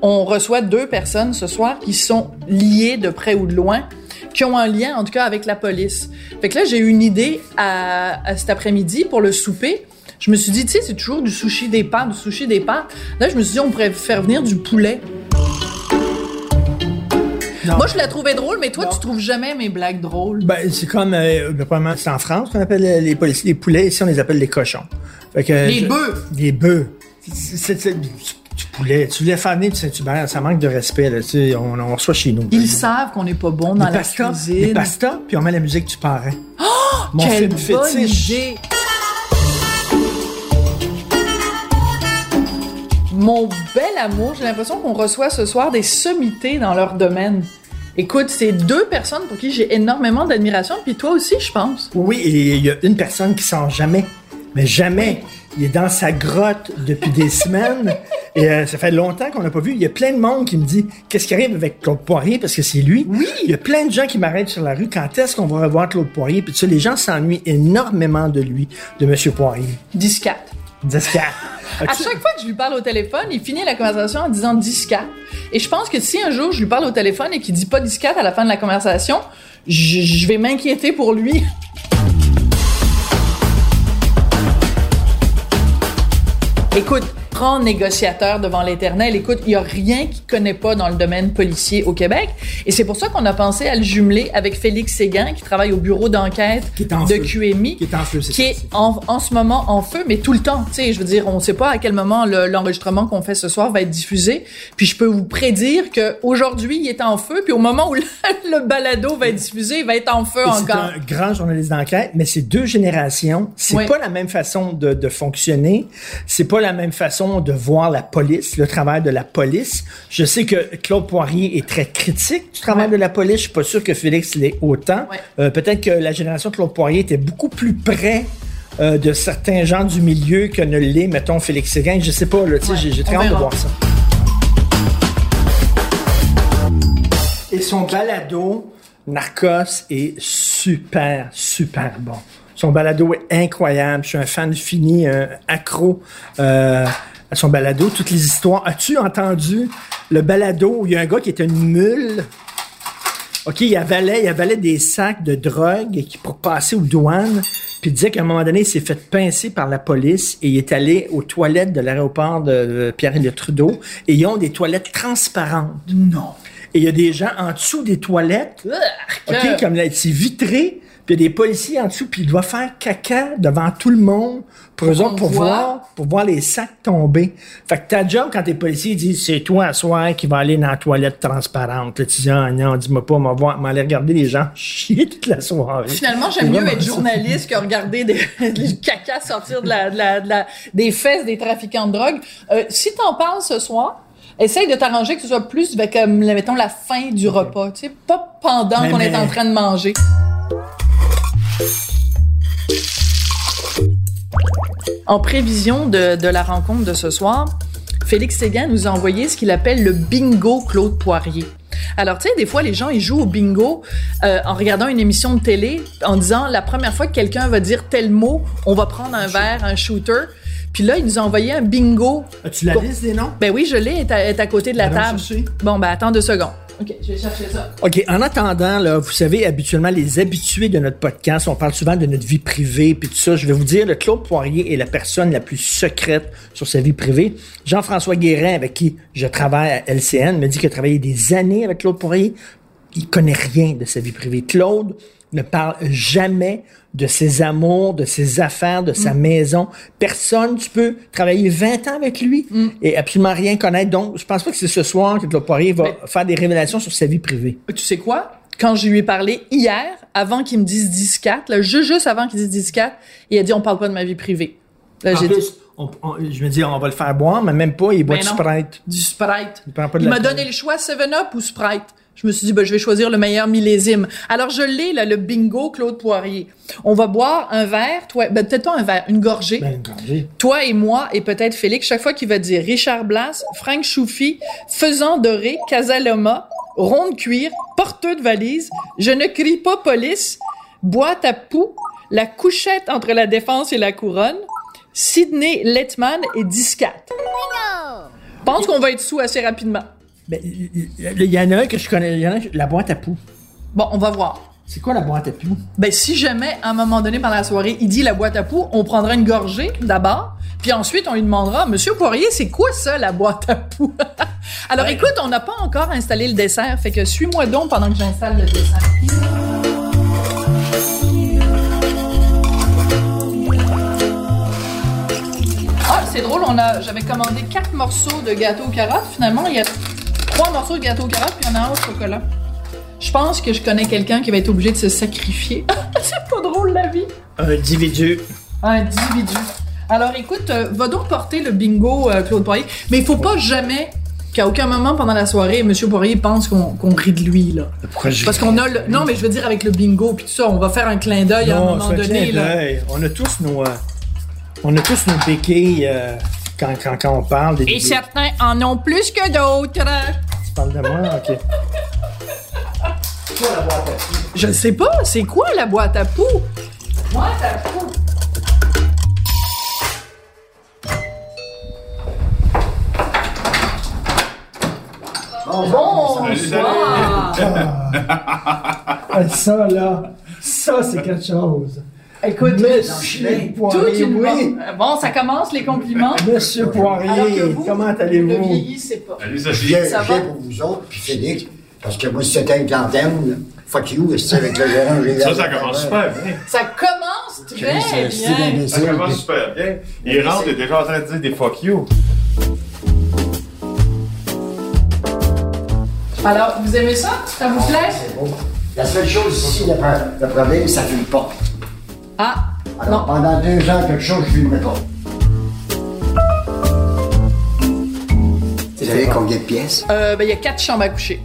On reçoit deux personnes ce soir qui sont liées de près ou de loin, qui ont un lien en tout cas avec la police. Fait que là, j'ai eu une idée à, à cet après-midi pour le souper. Je me suis dit, tu sais, c'est toujours du sushi des pâtes, du sushi des pâtes. Là, je me suis dit, on pourrait faire venir du poulet. Moi, je la trouvais drôle, mais toi, tu trouves jamais mes blagues drôles. Ben, c'est comme, euh, probablement, c'est en France qu'on appelle les policiers les poulets. Ici, on les appelle les cochons. Fait que, Les bœufs. Les bœufs. C'est, du poulet. Tu voulais faire venir du Saint-Hubert, ça manque de respect, là. Tu sais, on, on reçoit chez nous. Ils savent qu'on n'est pas bon dans les la pastas, cuisine. les puis on met la musique du parrain. Mon Quelle film bonne fétiche. idée! Mon bel amour, j'ai l'impression qu'on reçoit ce soir des sommités dans leur domaine. Écoute, c'est deux personnes pour qui j'ai énormément d'admiration, puis toi aussi, je pense. Oui, et il y a une personne qui sort jamais. Mais jamais. Il est dans sa grotte depuis des semaines. Et euh, ça fait longtemps qu'on n'a pas vu. Il y a plein de monde qui me dit qu'est-ce qui arrive avec Claude Poirier? Parce que c'est lui. Oui. Il y a plein de gens qui m'arrêtent sur la rue. Quand est-ce qu'on va revoir Claude Poirier? Puis tu sais, les gens s'ennuient énormément de lui, de Monsieur Poirier. Discat. À chaque fois que je lui parle au téléphone, il finit la conversation en disant discate. Et je pense que si un jour je lui parle au téléphone et qu'il dit pas discate à la fin de la conversation, je, je vais m'inquiéter pour lui. Écoute, grand négociateur devant l'éternel. Écoute, il y a rien qu'il connaît pas dans le domaine policier au Québec. Et c'est pour ça qu'on a pensé à le jumeler avec Félix Séguin, qui travaille au bureau d'enquête de feu. QMI. Qui est en feu, c'est Qui est en, en ce moment en feu, mais tout le temps. Tu sais, je veux dire, on sait pas à quel moment le- l'enregistrement qu'on fait ce soir va être diffusé. Puis je peux vous prédire que aujourd'hui il est en feu, puis au moment où le, le balado va être diffusé, il va être en feu Et C'est encore. un grand journaliste d'enquête, mais c'est deux générations. C'est Oui. pas la même façon de, de fonctionner. C'est pas la même façon de voir la police, le travail de la police. Je sais que Claude Poirier est très critique du travail Ouais. de la police. Je suis pas sûr que Félix l'est autant. Ouais. Euh, Peut-être que la génération de Claude Poirier était beaucoup plus près euh, de certains gens du milieu que ne l'est, mettons, Félix Séguin. Je sais pas, là, tu sais, Ouais, j'ai très on hâte de voir ça. Et son balado Narcos est super, super bon. Son balado est incroyable. Je suis un fan fini, un accro euh, à son balado. Toutes les histoires. As-tu entendu le balado où il y a un gars qui est une mule? OK, il avalait, il avalait des sacs de drogue pour passer aux douanes. Puis il disait qu'à un moment donné, il s'est fait pincer par la police et il est allé aux toilettes de l'aéroport de de Pierre-Éliott Trudeau et ils ont des toilettes transparentes. Non. Et il y a des gens en dessous des toilettes, OK, comme là, c'est vitré, puis il y a des policiers en dessous, puis il doit faire caca devant tout le monde pour eux autres, pour voit. voir, pour voir les sacs tomber. Fait que ta job, quand t'es policier, ils disent, c'est toi, à soir, qui va aller dans la toilette transparente. Là, tu dis, ah non, dis-moi pas, voir, m'en aller regarder les gens chier toute la soirée. Finalement, j'aime mieux être journaliste que regarder des, du caca sortir de la, de la- de la- des fesses des trafiquants de drogue. Euh, si t'en parles ce soir, essaye de t'arranger que ce soit plus, ben, comme, mettons, la fin du repas. Tu sais, pas pendant qu'on est en train de manger. En prévision de, de la rencontre de ce soir, Félix Séguin nous a envoyé ce qu'il appelle le bingo Claude Poirier. Alors, tu sais, des fois, les gens, ils jouent au bingo euh, en regardant une émission de télé, en disant, la première fois que quelqu'un va dire tel mot, on va prendre un verre, un shooter. Puis là, il nous a envoyé un bingo. As-tu la liste des noms? Ben oui, je l'ai, elle est à, côté de la table. chercher. Bon, ben attends deux secondes. OK, je vais chercher ça. OK, en attendant, là, vous savez, habituellement, les habitués de notre podcast, on parle souvent de notre vie privée, puis tout ça. Je vais vous dire, le Claude Poirier est la personne la plus secrète sur sa vie privée. Jean-François Guérin, avec qui je travaille à LCN, me dit qu'il a travaillé des années avec Claude Poirier. Il connaît rien de sa vie privée. Claude ne parle jamais de ses amours, de ses affaires, de sa maison. Personne, tu peux travailler 20 ans avec lui et absolument rien connaître. Donc, je pense pas que c'est ce soir que Claude Poirier va Mais- faire des révélations sur sa vie privée. Tu sais quoi? quand je lui ai parlé hier, avant qu'il me dise 10-4, là, juste, juste avant qu'il dise 10-4, il a dit on parle pas de ma vie privée. Là, j'ai dit plus, on- on- je me dis, on va le faire boire, mais même pas, il boit Ben du. Sprite. du Sprite. Il prend pas de Il m'a donné le choix 7-Up ou Sprite. Je me suis dit, ben, je vais choisir le meilleur millésime. Alors, je l'ai, là, le bingo Claude Poirier. On va boire un verre, toi, ben, peut-être pas un verre, une gorgée. Ben, une gorgée. Toi et moi, et peut-être Félix, chaque fois qu'il va dire Richard Blas, Frank Choufi, Faisan Doré, Casaloma, Ronde Cuir, Porteux de valise, Je ne crie pas police, Boîte à poux, La couchette entre la défense et la couronne, Sidney Letman et Discat. Pense qu'on va être sous assez rapidement. Ben, il y en a un que je connais, il y en a un, la boîte à poux. Bon, on va voir. C'est quoi la boîte à poux? Ben, si jamais, à un moment donné, pendant la soirée, il dit la boîte à poux, on prendra une gorgée, d'abord, puis ensuite, on lui demandera, Monsieur Poirier, c'est quoi ça, la boîte à poux? Alors, écoute, on n'a pas encore installé le dessert, fait que suis-moi donc pendant que j'installe le dessert. Ah, c'est drôle, on a, j'avais commandé quatre morceaux de gâteau aux carottes. Finalement, il y a trois morceaux de gâteau aux carottes, puis il y en a un au chocolat. Je pense que je connais quelqu'un qui va être obligé de se sacrifier. c'est pas drôle, la vie. Un individu. Un individu. Alors, écoute, euh, va donc porter le bingo, euh, Claude Poirier. Mais il faut pas jamais qu'à aucun moment pendant la soirée, M. Poirier pense qu'on qu'on rit de lui, là. Pourquoi je... Parce qu'on a le... Non, mais je veux dire, avec le bingo puis tout ça, on va faire un clin d'œil à un Non, moment c'est un donné, clin là. d'œil. On a tous nos... euh, on a tous nos béquilles euh, quand, quand, quand on parle. Des, Et des- certains en ont plus que d'autres. Parles de moi? OK. Je sais pas, c'est quoi la boîte à poux? Boîte à poux. Bonsoir. Ah, ça, là, ça, c'est quelque chose. Écoute, Monsieur Poirier, une oui. Bon, ça commence les compliments. Monsieur Poirier, vous, comment ne allez-vous? vieillissez pas. Salut, Je Sophie. viens, Ça va? pour vous autres, puis Félix, parce que moi, si c'était une là, fuck you, c'est avec le gérant. j'ai Ça, la- ça commence super bien. Ça commence très C'est bien. Ça commence super bien. Il rentre, il est déjà en train de dire des fuck you. Alors, vous aimez ça? Ça vous plaît? C'est beau. La seule chose ici, le problème, ça fume pas. Ah, Alors, non. pendant deux ans, quelque chose, je fumerai pas. Vous savez combien de pièces? Euh, ben, il y a quatre chambres à coucher.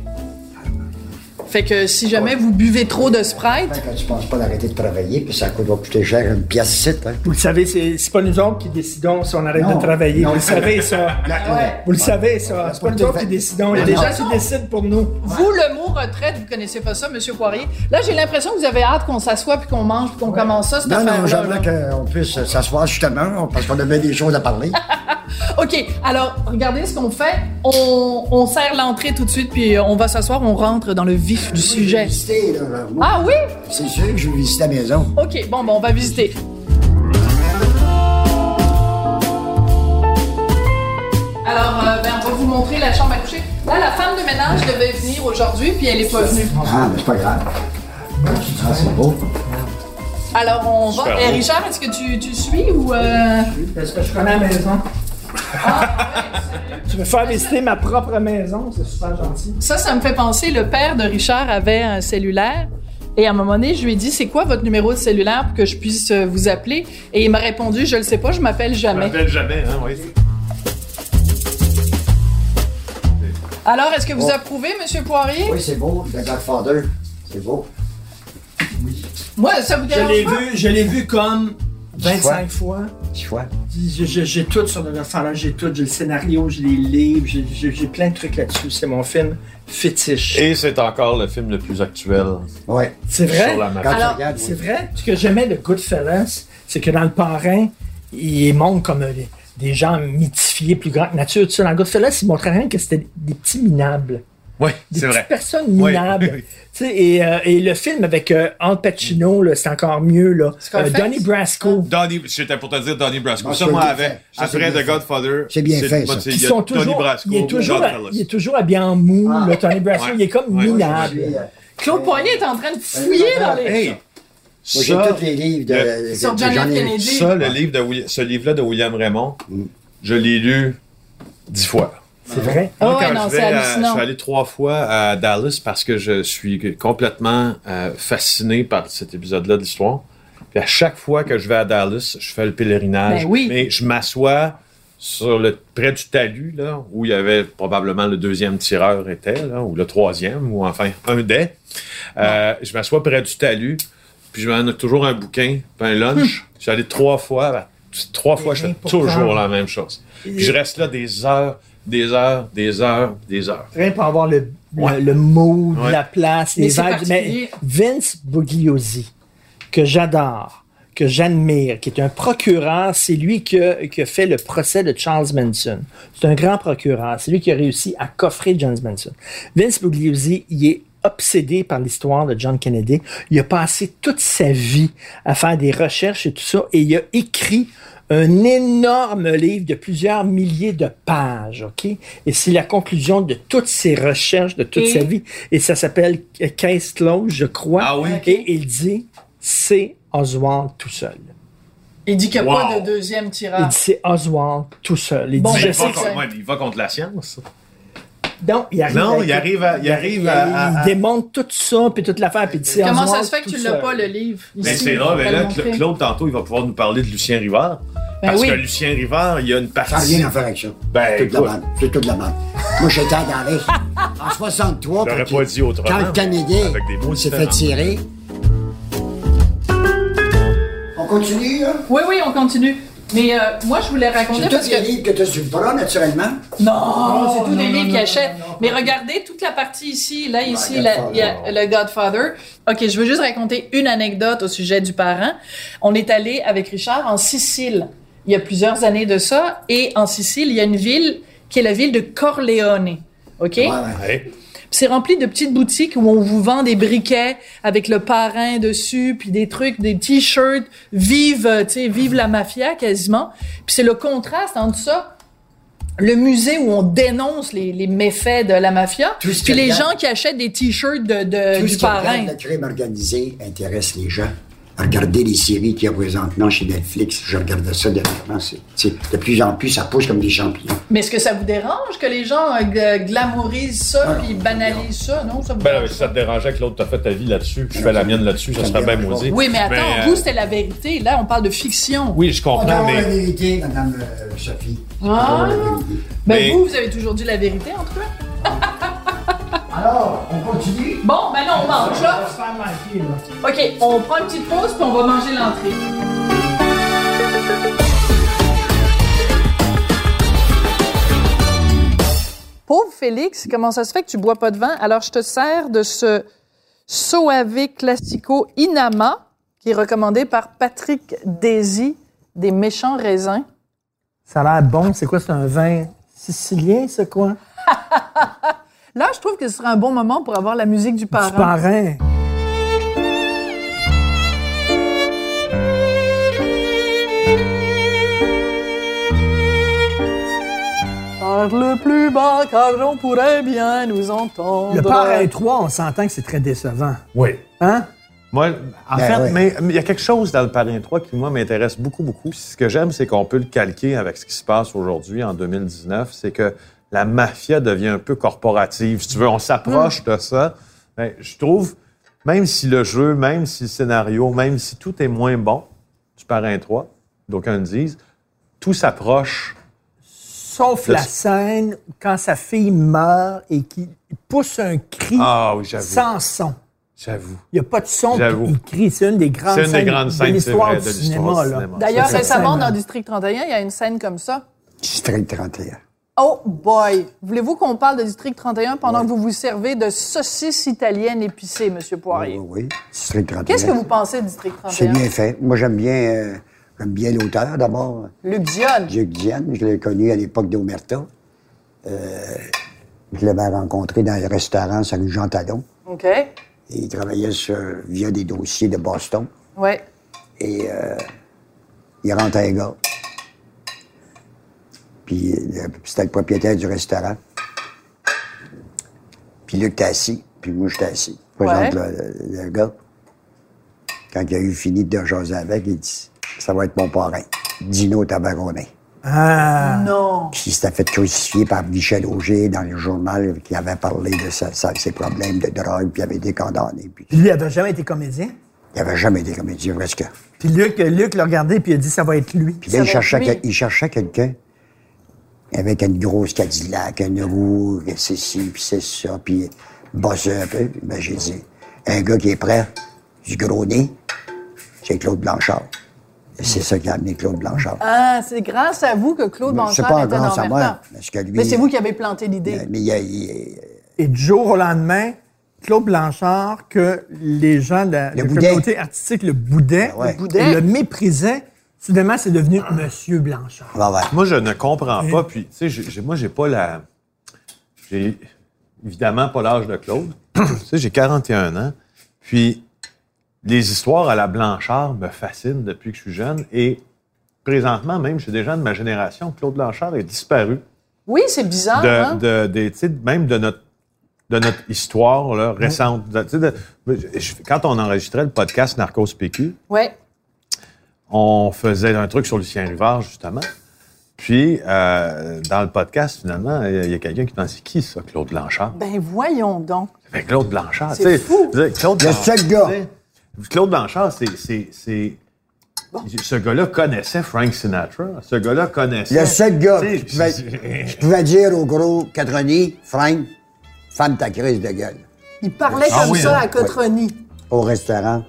Fait que si jamais vous buvez trop de Sprite, Quand tu penses pas d'arrêter de travailler, puis ça coûte- va coûter cher une pièce ici, hein? Vous le savez, c'est c'est pas nous autres qui décidons si on arrête Non. de travailler. Non. Vous le savez, ça. Vous le savez, ça. C'est pas nous autres qui décidons. Il y a des gens qui décident pour nous. vous, le mot retraite, vous connaissez pas ça, Monsieur Poirier? Là, j'ai l'impression que vous avez hâte qu'on s'assoie puis qu'on mange puis qu'on commence ça, cette Non, non, j'aimerais qu'on puisse s'asseoir justement, parce qu'on avait des choses à parler. OK, alors, regardez ce qu'on fait. On, on serre l'entrée tout de suite puis on va s'asseoir, on rentre dans le vif du sujet. Visiter, là, moi, Ah oui? C'est sûr que je vais visiter la maison. OK, bon, bon, on va visiter. Alors, euh, ben, on va vous montrer la chambre à coucher. Là, la femme de ménage devait venir aujourd'hui, puis elle est pas venue. Ah, mais c'est pas grave. Ah, c'est beau. Alors, on va. Super Eh, beau. Richard, est-ce que tu, tu suis ou. euh, Est-ce que je connais la maison? Tu veux faire visiter ma propre maison? C'est super gentil. Ça, ça me fait penser, le père de Richard avait un cellulaire. Et à un moment donné, je lui ai dit, c'est quoi votre numéro de cellulaire pour que je puisse euh, vous appeler? Et il m'a répondu, je le sais pas, je m'appelle Je jamais. m'appelle jamais, hein, oui. Alors, est-ce que vous Oh. approuvez, Monsieur Poirier? Oui, c'est beau. The Godfather. C'est beau. Moi, ça vous Je dérange l'ai pas? vu, je l'ai vu comme 25 fois. Tu vois? Je- je- J'ai tout sur le Godfather, j'ai tout, j'ai le scénario, j'ai les livres, j'ai- plein de trucs là-dessus. C'est mon film fétiche. Et c'est encore le film le plus actuel Ouais. C'est vrai? Alors, C'est vrai? Ce que j'aimais de Goodfellas, c'est que dans le parrain, il montre comme euh, des, des gens mythifiés, plus grands que nature. Tu sais, dans Goodfellas, il montrait rien que c'était des petits minables. Oui, Des c'est petites vrai. personnes minables. oui. Tu sais, et, euh, et le film avec euh, Al Pacino, là, c'est encore mieux. Là. Euh, Donnie Brasco. Donnie, j'étais pour te dire Donnie Brasco. Ah, ça, c'est moi, bien avec, Ah, bien The fait. Godfather. C'est bien fait, ça. bon, c'est- Qui Il y a sont Donnie toujours, Brasco, il, est toujours, Godfellas. il est toujours habillé en mou, Ah. là, Tony Brasco. Ouais. Il est comme Ouais. minable. Moi, Claude Poirier est en train de fouiller dans les. Hey! j'ai Ça, tous les livres de, le- de- Sur de John Kennedy. ça, le livre de ce livre-là de William Raymond, Mm. je l'ai lu dix fois. C'est vrai? Ah ouais, non, je, c'est vais à- je suis allé trois fois à Dallas parce que je suis complètement euh, fasciné par cet épisode-là de l'histoire. Puis à chaque fois que je vais à Dallas, je fais le pèlerinage. Ben oui. Mais je m'assois sur le près du talus, là, où il y avait probablement le deuxième tireur était, là, ou le troisième, ou enfin un des. Euh, je m'assois près du talus, puis je m'en ai toujours un bouquin, puis un lunch. Je suis allé trois fois. ben, trois fois, je fais toujours la même chose. Puis je reste là des heures, des heures, des heures, des heures. Rien pour avoir le, Ouais. Ouais. la place, Mais les vibes. particulier. Vince Bugliosi, que j'adore, que j'admire, qui est un procureur, c'est lui qui a, qui a fait le procès de Charles Manson. C'est un grand procureur. C'est lui qui a réussi à coffrer John Manson. Vince Bugliosi, il est obsédé par l'histoire de John Kennedy. Il a passé toute sa vie à faire des recherches et tout ça, et il a écrit un énorme livre de plusieurs milliers de pages, OK? Et c'est la conclusion de toutes ses recherches, de toute Et- sa vie. Et ça s'appelle Case Close, je crois? Ah oui? Et il dit, c'est Oswald tout seul. Il dit qu'il n'y a pas de deuxième Il tireur. dit, c'est Oswald tout seul. Il Bon, dit, je il, sais va contre, ouais, il va contre la science. Non, il arrive, Non, avec- il arrive à- il arrive à- il, à- à- démontre tout ça, puis toute l'affaire, puis il dit, Comment ça se fait que tu l'as pas, le livre? Mais ici? c'est rare, mais là, Claude, tantôt, il va pouvoir nous parler de Lucien Rivard. Ben parce oui. que Lucien Rivard, il y a une Ça n'a partie. rien à faire avec ça. Ben, c'est toute la merde. C'est toute la merde. Moi, j'étais à Dallas en 63. J'aurais quand pas il- dit autrement, Quand le Canadien avec des mots s'est fait tirer. On continue, là? Oui, oui, on continue. Mais euh, moi, je voulais raconter C'est parce tous les que... livres que tu as sur le bras, naturellement. Non, c'est tous des livres non, qu'il achète. non, non, Mais regardez toute la partie ici, là, ici, il y a le Godfather. OK, je veux juste raconter une anecdote au sujet du parent. On est allé avec Richard en Sicile il y a plusieurs années de ça. Et en Sicile, il y a une ville qui est la ville de Corleone. OK? Ouais, ouais. C'est rempli de petites boutiques où on vous vend des briquets avec le parrain dessus, puis des trucs, des t-shirts, vive, euh, tu sais, vive la mafia quasiment. Puis c'est le contraste entre ça, le musée où on dénonce les, les méfaits de la mafia, Tout ce puis les regarde- gens qui achètent des t-shirts de, de- Tout du ce qui regarde parrain. le crime organisé intéresse les gens. Regardez les séries qu'il y a présentement chez Netflix. Je regardais ça dernièrement. C'est, c'est- de plus en plus, ça pousse comme des champignons. Mais est-ce que ça vous dérange que les gens euh, glamourisent ça Ah puis banalisent ça? Non, ça vous Ben, dérange si ça te dérangeait que l'autre t'a fait ta vie là-dessus, puis je fais la mienne là-dessus, ça Ça serait bien maudit. Oui, mais attends, euh, vous, c'était la vérité. Là, on parle de fiction. Oui, je On comprends, la mais. vérité, Madame euh, Sophie. Ah. On la vérité. Ben, Mais- vous, vous avez toujours dit la vérité, en tout cas. Alors, on continue? Bon, ben non, on mange, Ça là. va se faire manquer, là. OK, on prend une petite pause, puis on va manger l'entrée. Pauvre Félix, comment ça se fait que tu bois pas de vin? Alors, je te sers de ce Soave Classico Inama, qui est recommandé par Patrick Daisy, des méchants raisins. Ça a l'air bon. C'est quoi? C'est un vin sicilien, c'est quoi? Là, je trouve que ce serait un bon moment pour avoir la musique du Du parrain. parrain. Parle plus bas, car on pourrait bien nous entendre. Le parrain 3, on s'entend que c'est très décevant. Oui. Hein? Moi, en Ben fait, oui. mais mais il y a quelque chose dans le Parrain 3 qui, moi, m'intéresse beaucoup, beaucoup. Puis Ce que j'aime, c'est qu'on peut le calquer avec ce qui se passe aujourd'hui, en 2019. C'est que la mafia devient un peu corporative. Si tu veux, on s'approche de ça. Mais je trouve, même si le jeu, même si le scénario, même si tout est moins bon du Parrain 3, d'aucuns le disent, tout s'approche. Sauf la scène quand sa fille meurt et qu'il pousse un cri Ah oui, sans son. J'avoue. Il n'y a pas de son, il crie. C'est une des grandes C'est une des scènes grandes de l'histoire du du cinéma. D'ailleurs, récemment, dans District 31, il y a une scène comme ça. District 31. Oh boy! Voulez-vous qu'on parle de District 31 pendant que vous vous servez de saucisses italiennes épicées, Monsieur Poirier? Oui, oui. District 31. Qu'est-ce que vous pensez de District C'est 31? bien fait. Moi, j'aime bien, euh, j'aime bien l'auteur, d'abord. Luc Dionne. Luc Diane, je l'ai connu à l'époque d'Omerta. Euh, je l'avais rencontré dans le restaurant sur rue Jean Talon. OK. Et il travaillait sur, via des dossiers de Boston. Ouais. Et euh, il rentre un gars. Puis euh, c'était le propriétaire du restaurant. Puis Luc était assis, puis moi j'étais assis. Je présente Ouais. le, le gars. Quand il a eu fini de jaser avec, il dit Ça va être mon parrain, Dino Tabaronet. Ah. Non. qui s'était fait crucifier par Michel Auger dans le journal qui avait parlé de sa- sa- ses problèmes de drogue, puis il avait été condamné. Puis Lui, il avait jamais été comédien? il n'avait jamais été comédien, presque. Puis Luc, Luc l'a regardé, puis il a dit ça va être lui. Puis là, cherchait, il cherchait quelqu'un avec une grosse Cadillac, une roue, que c'est ci, puis c'est ça, puis bossait un peu. Ben, j'ai dit, un gars qui est prêt, du gros nez, c'est Claude Blanchard. C'est ça qui a amené Claude Blanchard. Ah, c'est grâce à vous que Claude Mais c'est Blanchard pas était grâce à moi, parce que lui- Mais c'est vous qui avez planté l'idée. Mais il Et du jour au lendemain, Claude Blanchard, que les gens de la, Le communauté artistique le boudaient, ouais. le boudaient. le méprisaient, soudainement, c'est devenu Monsieur Blanchard. Ouais. Moi, je ne comprends pas. Puis, tu sais, moi, j'ai pas la. J'ai évidemment pas l'âge de Claude. tu sais, j'ai 41 ans. Puis, les histoires à la Blanchard me fascinent depuis que je suis jeune. Et présentement, même chez des gens de ma génération, Claude Blanchard est disparu. Oui, c'est bizarre, de, hein? de- des- tu sais, même de notre, de notre histoire là, récente. De- quand on enregistrait le podcast Narcos PQ, Ouais. On faisait un truc sur Lucien Rivard, justement. Puis, euh, dans le podcast, finalement, il y a- il y a, quelqu'un qui dit C'est qui ça, Claude Blanchard? Ben voyons donc. Fait Claude Blanchard. C'est tu sais, fou. Claude Le Blanchard, seul gars. tu Claude Blanchard, c'est. c'est- c'est- Ce gars-là connaissait Frank Sinatra. Ce gars-là connaissait. Le seul gars Tu sais, qui pouvait, c'est- qui pouvait dire au gros Catroni, Frank, femme ta crise de gueule. Il parlait Ah comme oui, ça hein? à Cotroni. Au restaurant,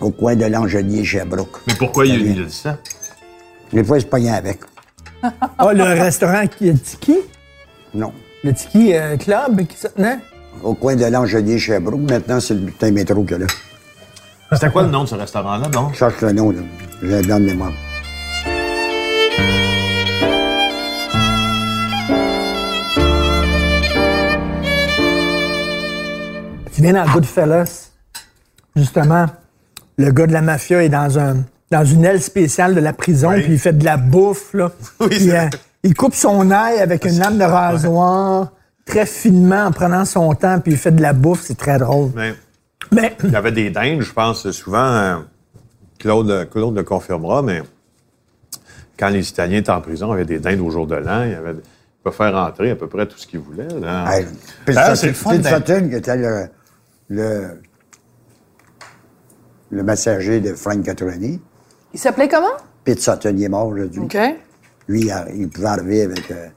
au coin de l'Angelier Sherbrooke. Mais pourquoi il, il a dit ça? Des fois, il se pognait avec. Ah, le restaurant qui est Tiki, Non. le Tiki euh, Club qui se tenait? Au coin de l'Angelier Sherbrooke. Maintenant, c'est le bulletin métro que là. C'était quoi le nom de ce restaurant-là, donc? Je cherche le nom, là. J'ai un blanc de mémoire. Tu viens dans Goodfellas, justement, le gars de la mafia est dans un dans une aile spéciale de la prison, Oui. puis il fait de la bouffe, là. Oui, Puis, c'est euh, il coupe son ail avec une lame de rasoir, très finement, en prenant son temps, puis il fait de la bouffe, c'est très drôle. Mais Mais il y avait des dindes, je pense, souvent. euh, Claude, Claude le confirmera, mais quand les Italiens étaient en prison, il y avait des dindes au jour de l'an. Il y avait, il peut faire entrer à peu près tout ce qu'il voulait. là. Hey, c'est le fun qui était le, le, le messager de Frank Catroni. Il s'appelait comment? Pete Sutton, il est mort aujourd'hui. OK. Lui, il, pouvait arriver avec. euh,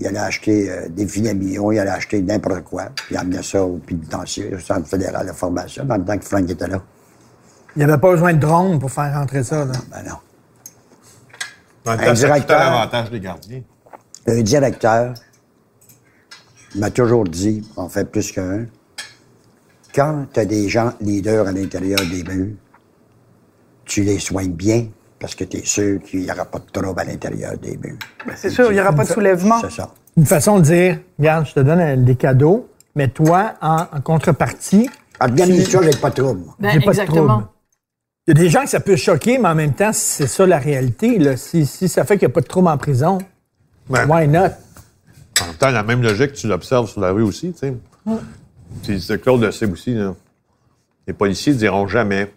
il allait acheter euh, des filets mignons, il allait acheter n'importe quoi. Il amenait ça au pénitencier, au Centre fédéral de formation, dans le temps que Frank était là. il n'y avait pas besoin de drone pour faire rentrer ça, là. Ben non. Un temps, directeur. l'avantage des gardiens. Un directeur m'a toujours dit, on fait plus qu'un, quand tu as des gens leaders à l'intérieur des murs, tu les soignes bien parce que tu es sûr qu'il n'y aura pas de trouble à l'intérieur des murs. C'est sûr, il n'y aura pas de soulèvement. C'est ça. Une façon de dire, regarde, je te donne des cadeaux, mais toi, en, en contrepartie, Organise-toi, j'ai pas de trouble. Ben, j'ai pas de exactement. trouble. Il y a des gens que ça peut choquer, mais en même temps, c'est ça la réalité. Là. Si, si ça fait qu'il n'y a pas de trouble en prison, Ouais. why not? En même temps, la même logique, tu l'observes sur la rue aussi, tu sais. Puis c'est Claude le sait aussi, là. Les policiers ne diront jamais,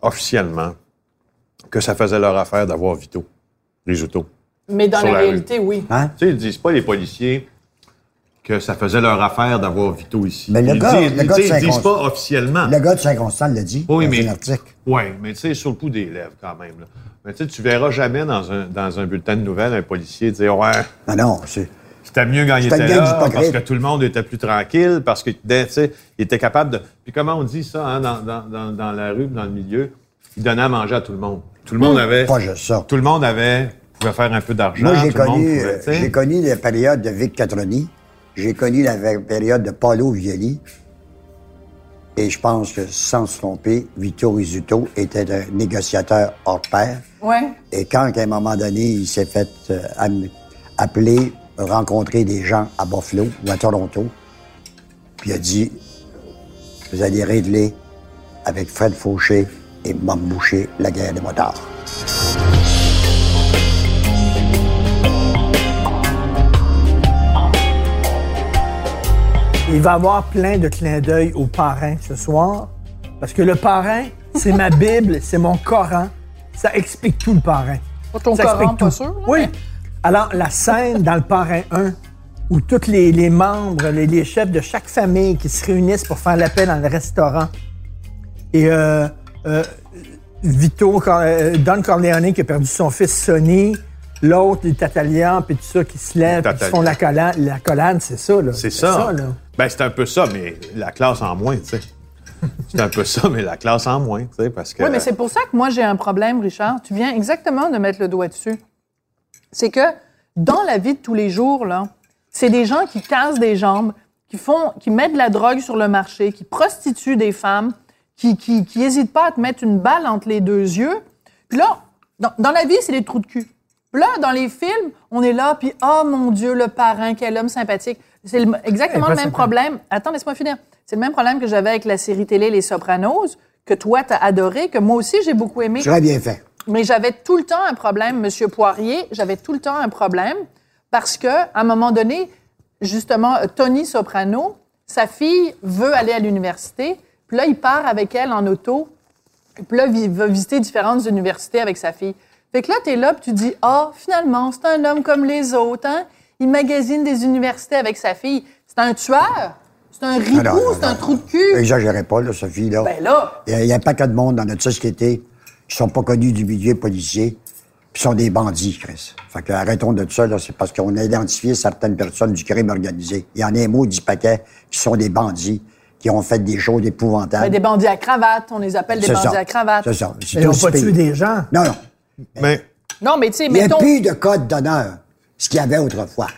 officiellement, que ça faisait leur affaire d'avoir Vito, Risuto. Mais dans Sur la la réalité, oui. Hein? Tu sais, ils disent pas, les policiers, que ça faisait leur affaire d'avoir Vito ici. Mais le ils gars- disent, le ils gars de ils disent pas officiellement. Le gars de Saint-Constant l'a dit Oui, dans mais- un article. Oui, mais tu sais, sur le coup des lèvres, quand même. là. Mais tu sais, tu verras jamais dans un, dans un bulletin de nouvelles un policier dire Ouais, Non, non, c'est... c'était mieux quand il était là, parce que tout le monde était plus tranquille, parce que tu sais, il était capable de. Puis comment on dit ça hein, dans, dans, dans, dans la rue, dans le milieu Il donnait à manger à tout le monde. Tout le monde avait. Pas juste ça. Tout le monde avait. pouvait faire un peu d'argent. Moi, j'ai tout le monde connu, j'ai connu la période de Vic Catroni. J'ai connu la période de Paolo Violi. Et je pense que, sans se tromper, Vito Rizzuto était un négociateur hors pair. Ouais. Et quand, à un moment donné, il s'est fait euh, appeler, rencontrer des gens à Buffalo ou à Toronto, puis il a dit Vous allez régler avec Fred Fauché et Mom Boucher la guerre des motards. Il va y avoir plein de clins d'œil au parrain ce soir. Parce que le parrain, c'est ma Bible, c'est mon Coran. Ça explique tout le parrain. Pas ton Ça Coran, explique pas tout. sûr. là, Oui. mais- Alors, la scène dans le parrain 1, où tous les, les membres, les, les chefs de chaque famille qui se réunissent pour faire la paix dans le restaurant. Et euh, euh, Vito, Cor- euh, Don Corleone qui a perdu son fils Sonny, l'autre, les Tatalians, puis tout ça qui se lèvent, qui se font la collade, la collade c'est ça, là. C'est ça. là. ben, c'est un peu ça, mais la classe en moins, tu sais. C'est un peu ça, mais la classe en moins, tu sais, parce que... Oui, mais c'est pour ça que moi, j'ai un problème, Richard. Tu viens exactement de mettre le doigt dessus. C'est que dans la vie de tous les jours, là, c'est des gens qui cassent des jambes, qui font, qui mettent de la drogue sur le marché, qui prostituent des femmes, qui, qui, qui hésitent pas à te mettre une balle entre les deux yeux. Puis là, dans, dans la vie, c'est des trous de cul. Puis là, dans les films, on est là, puis oh mon Dieu, le parrain, quel homme sympathique. C'est exactement le même problème. Attends, laisse-moi finir. C'est le même problème que j'avais avec la série télé Les Sopranos, que toi, t'as adoré, que moi aussi, j'ai beaucoup aimé. Très bien fait. Mais j'avais tout le temps un problème, Monsieur Poirier, j'avais tout le temps un problème parce que, à un moment donné, justement, Tony Soprano, sa fille veut aller à l'université, puis là, il part avec elle en auto, puis là, il va visiter différentes universités avec sa fille. Fait que là, t'es là, puis tu dis, ah, finalement, c'est un homme comme les autres, hein? Il magasine des universités avec sa fille. C'est un tueur, c'est un Ah non, c'est un trou de cul? Exagérez pas, là, Sophie, là. Ben là, Il y a- il y a pas que de monde dans notre société qui sont pas connus du milieu policier, puis sont des bandits, Chris. Fait que arrêtons de ça, là, c'est parce qu'on a identifié certaines personnes du crime organisé. Il y en a un mot du paquet qui sont des bandits, qui ont fait des choses épouvantables. des bandits à cravate, on les appelle des bandits ça. à cravate. C'est ça. Ils n'ont pas tué des gens. Non, non. Mais Non, mais tu sais, Il n'y a mettons... plus de code d'honneur, ce qu'il y avait autrefois.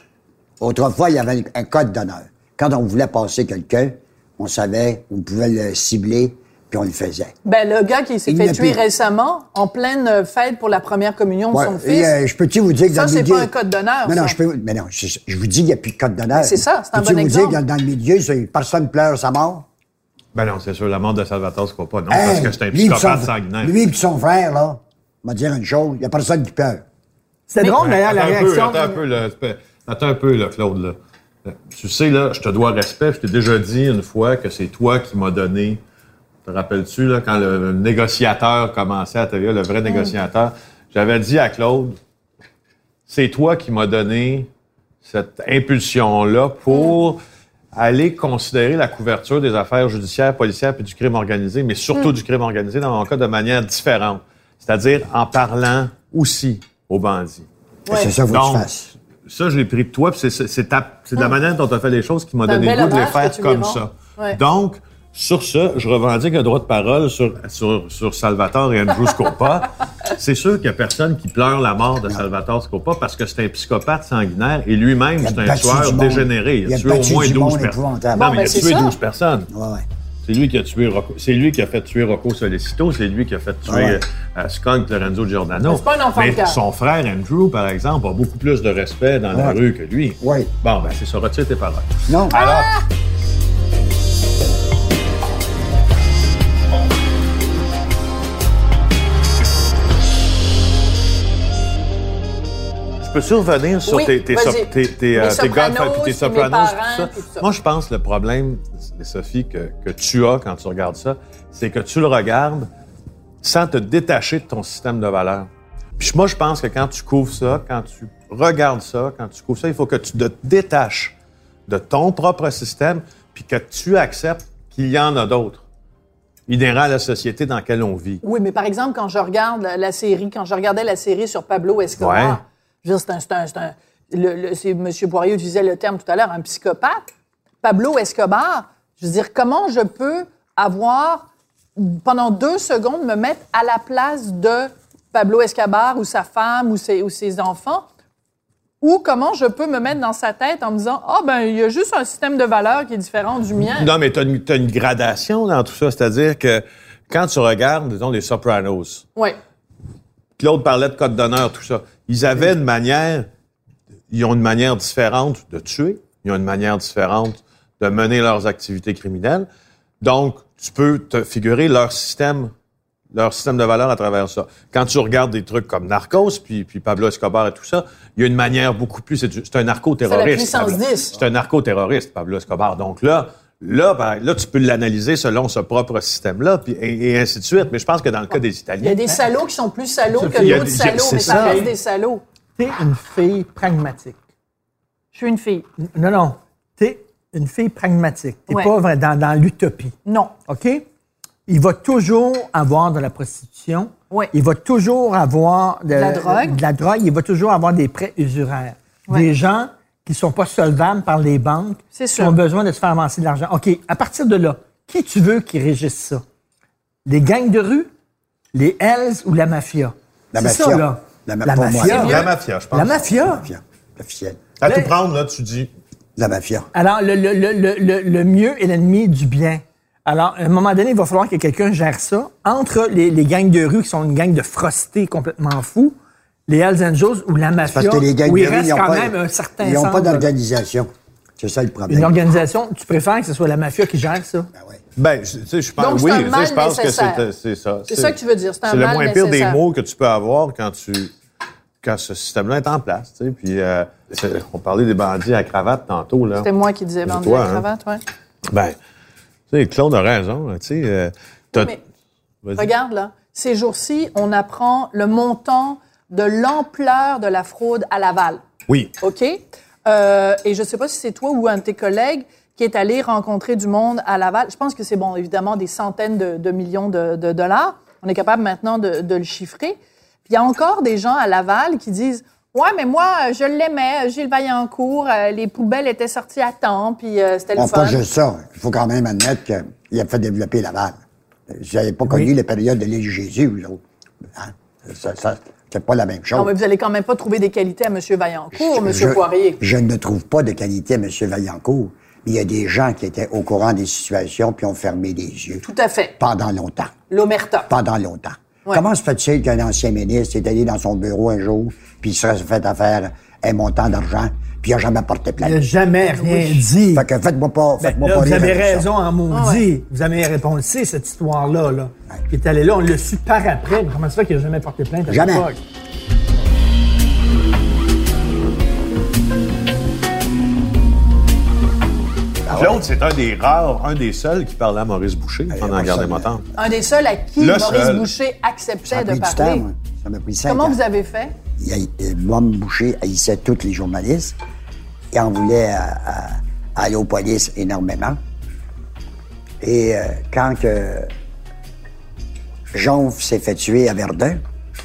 Autrefois, il y avait un code d'honneur. Quand on voulait passer quelqu'un, on savait, on pouvait le cibler, puis on le faisait. Ben, le gars qui s'est fait tuer plus. récemment, en pleine euh, fête pour la première communion de Ouais, son fils. euh, je peux-tu vous dire que Ça, dans le c'est pas un code d'honneur, Non, non, je peux... Mais non, je, je vous dis, il n'y a plus de code d'honneur. C'est ça, c'est un Peux-tu bon vous exemple. dire que dans le milieu, c'est- personne pleure sa mort? Ben non, c'est sûr, la mort de Salvatore Scopa, non, Hey, parce que c'est un psychopathe son- sanguinaire. Lui et son frère, là, va dire une chose, il n'y a personne qui pleure. C'était drôle, d'ailleurs, la peu, réaction. attends un peu, là, c'est- attends un peu, là, Claude. Là. Euh, Tu sais, là, je te dois respect. Je t'ai déjà dit une fois que c'est toi qui m'as donné. Te rappelles-tu, là, quand le, négociateur commençait à TVA, le vrai négociateur, j'avais dit à Claude, c'est toi qui m'as donné cette impulsion-là pour aller considérer la couverture des affaires judiciaires, policières puis du crime organisé, mais surtout du crime organisé dans mon cas de manière différente. C'est-à-dire en parlant aussi aux bandits. C'est ça que Donc, fasses. ça, je l'ai pris de toi, puis c'est- ta- c'est de la manière dont tu as fait les choses qui m'a donné le goût de les faire comme ça. Ouais. Donc, sur ça, je revendique un droit de parole sur, sur, sur Salvatore et Andrew Scopa. c'est sûr qu'il n'y a personne qui pleure la mort de Salvatore Scopa parce que c'est un psychopathe sanguinaire et lui-même, c'est un tueur dégénéré. Il Il a, tué au moins du 12 monde personnes. Non, mais il a c'est tué ça. 12 personnes. Ouais, ouais. C'est lui qui a tué Rocco. C'est lui qui a fait tuer Rocco Solicito. C'est lui qui a fait tuer Ouais. euh, Skunk Lorenzo Giordano. Mais c'est pas un enfant Mais de son frère Andrew, par exemple, a beaucoup plus de respect dans la rue que lui. Oui. Bon, ben c'est ça. Retire tes paroles. Non. Alors, je peux survenir sur Oui, tes, tes, sop- tes, tes, euh, Mes tes Godfather Sopranos, puis tes mes Sopranos, parents, tout ça? puis tout ça. Moi, je pense que le problème, Sophie, que, que tu as quand tu regardes ça, c'est que tu le regardes sans te détacher de ton système de valeurs. Puis moi, je pense que quand tu couvres ça, quand tu regardes ça, quand tu couvres ça, il faut que tu te détaches de ton propre système, puis que tu acceptes qu'il y en a d'autres, inhérents à la société dans laquelle on vit. Oui, mais par exemple, quand je regarde la, la série, quand je regardais la série sur Pablo Escobar, Ouais. je veux dire, c'est un, c'est un, le, le- c'est- M. Poirier utilisait le terme tout à l'heure, un psychopathe. Pablo Escobar, je veux dire, comment je peux avoir, pendant deux secondes, me mettre à la place de Pablo Escobar ou sa femme ou ses, ou ses enfants? Ou comment je peux me mettre dans sa tête en me disant, ah, ben, il y a juste un système de valeurs qui est différent du mien? Non, mais tu as, une gradation dans tout ça, c'est-à-dire que quand tu regardes, disons, les Sopranos, Oui. Claude parlait de code d'honneur, tout ça. Ils avaient une manière, ils ont une manière différente de tuer, ils ont une manière différente de mener leurs activités criminelles. Donc, tu peux te figurer leur système, leur système de valeurs à travers ça. Quand tu regardes des trucs comme Narcos, puis, puis Pablo Escobar et tout ça, il y a une manière beaucoup plus... C'est un narco-terroriste. C'est la puissance Pablo. 10. C'est un narco-terroriste, Pablo Escobar. Donc là, Là, ben, là, tu peux l'analyser selon ce propre système-là, puis, et, et ainsi de suite. Mais je pense que dans le cas des Il y Italiens, a des salauds qui sont plus salauds que d'autres salauds, c'est mais ça ça. reste des salauds. T'es une fille pragmatique. Je suis une fille. Non, non. T'es une fille pragmatique. T'es Ouais. pas dans, dans l'utopie. Non. OK? Il va toujours avoir de la prostitution. Ouais. Il va toujours avoir de, la drogue. de la drogue. Il va toujours avoir des prêts usuraires. Ouais. Des gens qui sont pas solvables par les banques. Qui sûr. ont besoin de se faire avancer de l'argent. OK. À partir de là, qui tu veux qui régisse ça? Les gangs de rue? Les Hells ou la mafia? La C'est mafia. ça, là. La ma- la pour moi, mafia. la mafia, je pense. La mafia. Mafia. Officiel. À tout Mais- prendre, là, tu dis. La mafia. Alors, le, le, le, le, le, le mieux est l'ennemi du bien. Alors, à un moment donné, il va falloir que quelqu'un gère ça entre les, les gangs de rue qui sont une gang de frostés complètement fous, les Hells Angels ou la mafia, Parce que les gangs où il reste ils n'ont quand pas, même un certain ils n'ont pas d'organisation. C'est ça le problème. Une organisation, tu préfères que ce soit la mafia qui gère ça? Ben ouais. Ben, je- tu sais, je pense, Donc, c'est oui, tu sais, je pense que nécessaire. c'est c'est ça. C'est ça que tu veux dire, c'est le moins pire des mots que tu peux avoir quand tu quand ce système-là est en place. Tu sais. Puis, euh, on parlait des bandits à cravate tantôt. Là. C'était moi qui disais C'est bandit toi, à hein. cravate, ouais. Ben, tu sais, Claude a raison. Tu sais, euh, Mais regarde là, ces jours-ci, on apprend le montant de l'ampleur de la fraude à Laval. Oui. OK? Euh, et je ne sais pas si c'est toi ou un de tes collègues qui est allé rencontrer du monde à Laval. Je pense que c'est, bon, évidemment, des centaines de, de millions de, de dollars. On est capable maintenant de, de le chiffrer. Puis il y a encore des gens à Laval qui disent Ouais, mais moi, je l'aimais, Gilles Vaillancourt, euh, les poubelles étaient sorties à temps, puis euh, c'était le Bon, fun. pas juste ça. Il faut quand même admettre qu'il a fait développer Laval. N'avez pas connu les périodes de l'île Jésus, vous autres. Hein? Ça, ça, c'est pas la même chose. Non, mais vous allez quand même pas trouver des qualités à M. Vaillancourt, M. Je- Poirier. Je ne trouve pas de qualité à M. Vaillancourt. Mais il y a des gens qui étaient au courant des situations puis ont fermé les yeux Tout à fait. pendant longtemps. L'omerta. Pendant longtemps. Ouais. Comment se fait-il qu'un ancien ministre est allé dans son bureau un jour puis il serait fait affaire un montant d'argent puis il n'a jamais porté Il n'a plainte? jamais rien dit. Fait que faites-moi pas, Ben, faites-moi pas vous rire avez avec ça. raison en maudit. Vous avez répondu, cette histoire-là. Là, qui est allé là, on l'a su par après. Comment ça fait qu'il n'a jamais porté plainte à Jamais. l'époque? Claude, c'est un des rares, un des seuls qui parlait à Maurice Boucher pendant la guerre des absolument. motards. Un des seuls à qui Le Maurice seul. Boucher Ça a acceptait pris de du temps, parler. moi. Ça m'a pris cinq Comment ans. vous avez fait? il a- euh, Mme Boucher haïssait tous les journalistes. Il en voulait à, à- à aller aux polices énormément. Et euh, quand que Jonf s'est fait tuer à Verdun,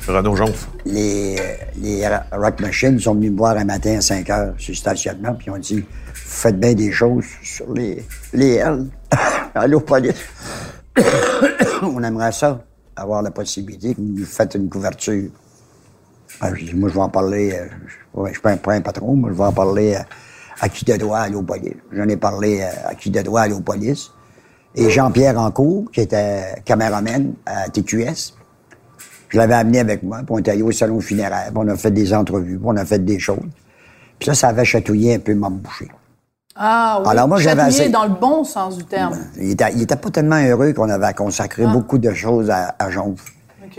Renaud Jonf. les, les Rock Machines sont venus me voir un matin à 5 heures sur le stationnement, puis ils ont dit Vous faites bien des choses sur les, les L. Allez aux polices. On aimerait ça, avoir la possibilité que vous nous faites une couverture. Ah, moi, je vais en parler. euh, je ne suis pas un, pas un patron, moi, je vais en parler à qui de droit aller aux polices. J'en ai parlé à qui de droit aller aux polices. Et Jean-Pierre Ancourt, qui était caméraman à TQS, je l'avais amené avec moi, puis on est allé au salon funéraire, puis on a fait des entrevues, puis on a fait des choses. Puis ça, ça avait chatouillé un peu Mme Boucher. Ah oui. Alors, moi, j'avais assez- dans le bon sens du terme. Il était, il était pas tellement heureux qu'on avait consacré beaucoup de choses à, à Jonf.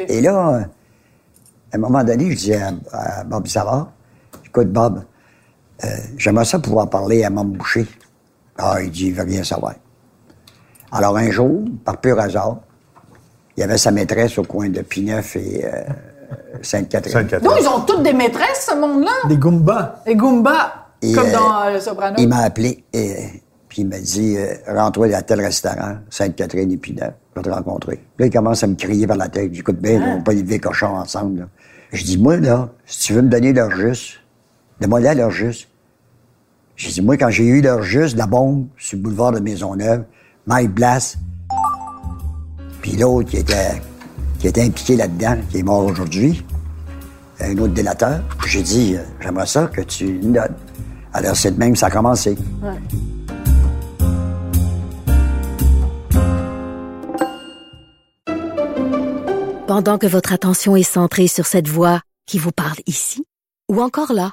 Et là, à un moment donné, je disais à, à Bob Savard, écoute, Bob, euh, j'aimerais ça pouvoir parler à Mme Boucher. Ah, il dit, il veut rien savoir. Alors, un jour, par pur hasard, il y avait sa maîtresse au coin de Pineuf et euh, Sainte-Catherine. Sainte-Catherine. Donc, ils ont toutes des maîtresses, ce monde-là? Des Goombas. Les Goomba, Et, comme euh, dans euh, Le Soprano. Il m'a appelé et puis il m'a dit euh, rentre-toi à tel restaurant, Sainte-Catherine et Pineuf, je vais te rencontrer. Là, il commence à me crier par la tête. J'écoute bien, on va pas élever cochon ensemble. là. Je dis, moi, là, si tu veux me donner l'heure juste, donne-moi là l'heure juste. J'ai dit, moi, quand j'ai eu l'heure juste, la bombe sur le boulevard de Maisonneuve, Mike Blas, puis l'autre qui était, qui était impliqué là-dedans, qui est mort aujourd'hui, un autre délateur. J'ai dit, euh, j'aimerais ça que tu donnes. Alors, c'est de même ça a commencé. Pendant que votre attention est centrée sur cette voix qui vous parle ici, ou encore là,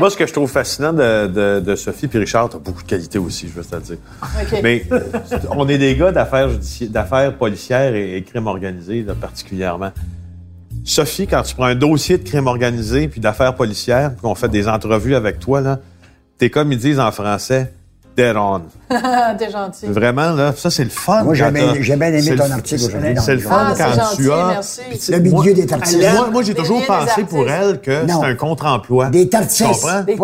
Moi, ce que je trouve fascinant de, de, de Sophie puis Richard, t'as beaucoup de qualités aussi, je veux te le dire. Mais on est des gars d'affaires policières et, et crimes organisés, là, particulièrement. Sophie, quand tu prends un dossier de crime organisé puis d'affaires policières, puis qu'on fait des entrevues avec toi, là, t'es comme ils disent en français, dead on. T'es gentil. Vraiment, là, ça, c'est le fun. Moi, j'ai bien- j'ai bien aimé c'est ton le- article aujourd'hui C'est le fun Ah, quand gentil, tu as... Le milieu des tartistes. Moi, moi j'ai toujours pensé pour artistes. elle que c'est un contre-emploi. Des? Des pas, des,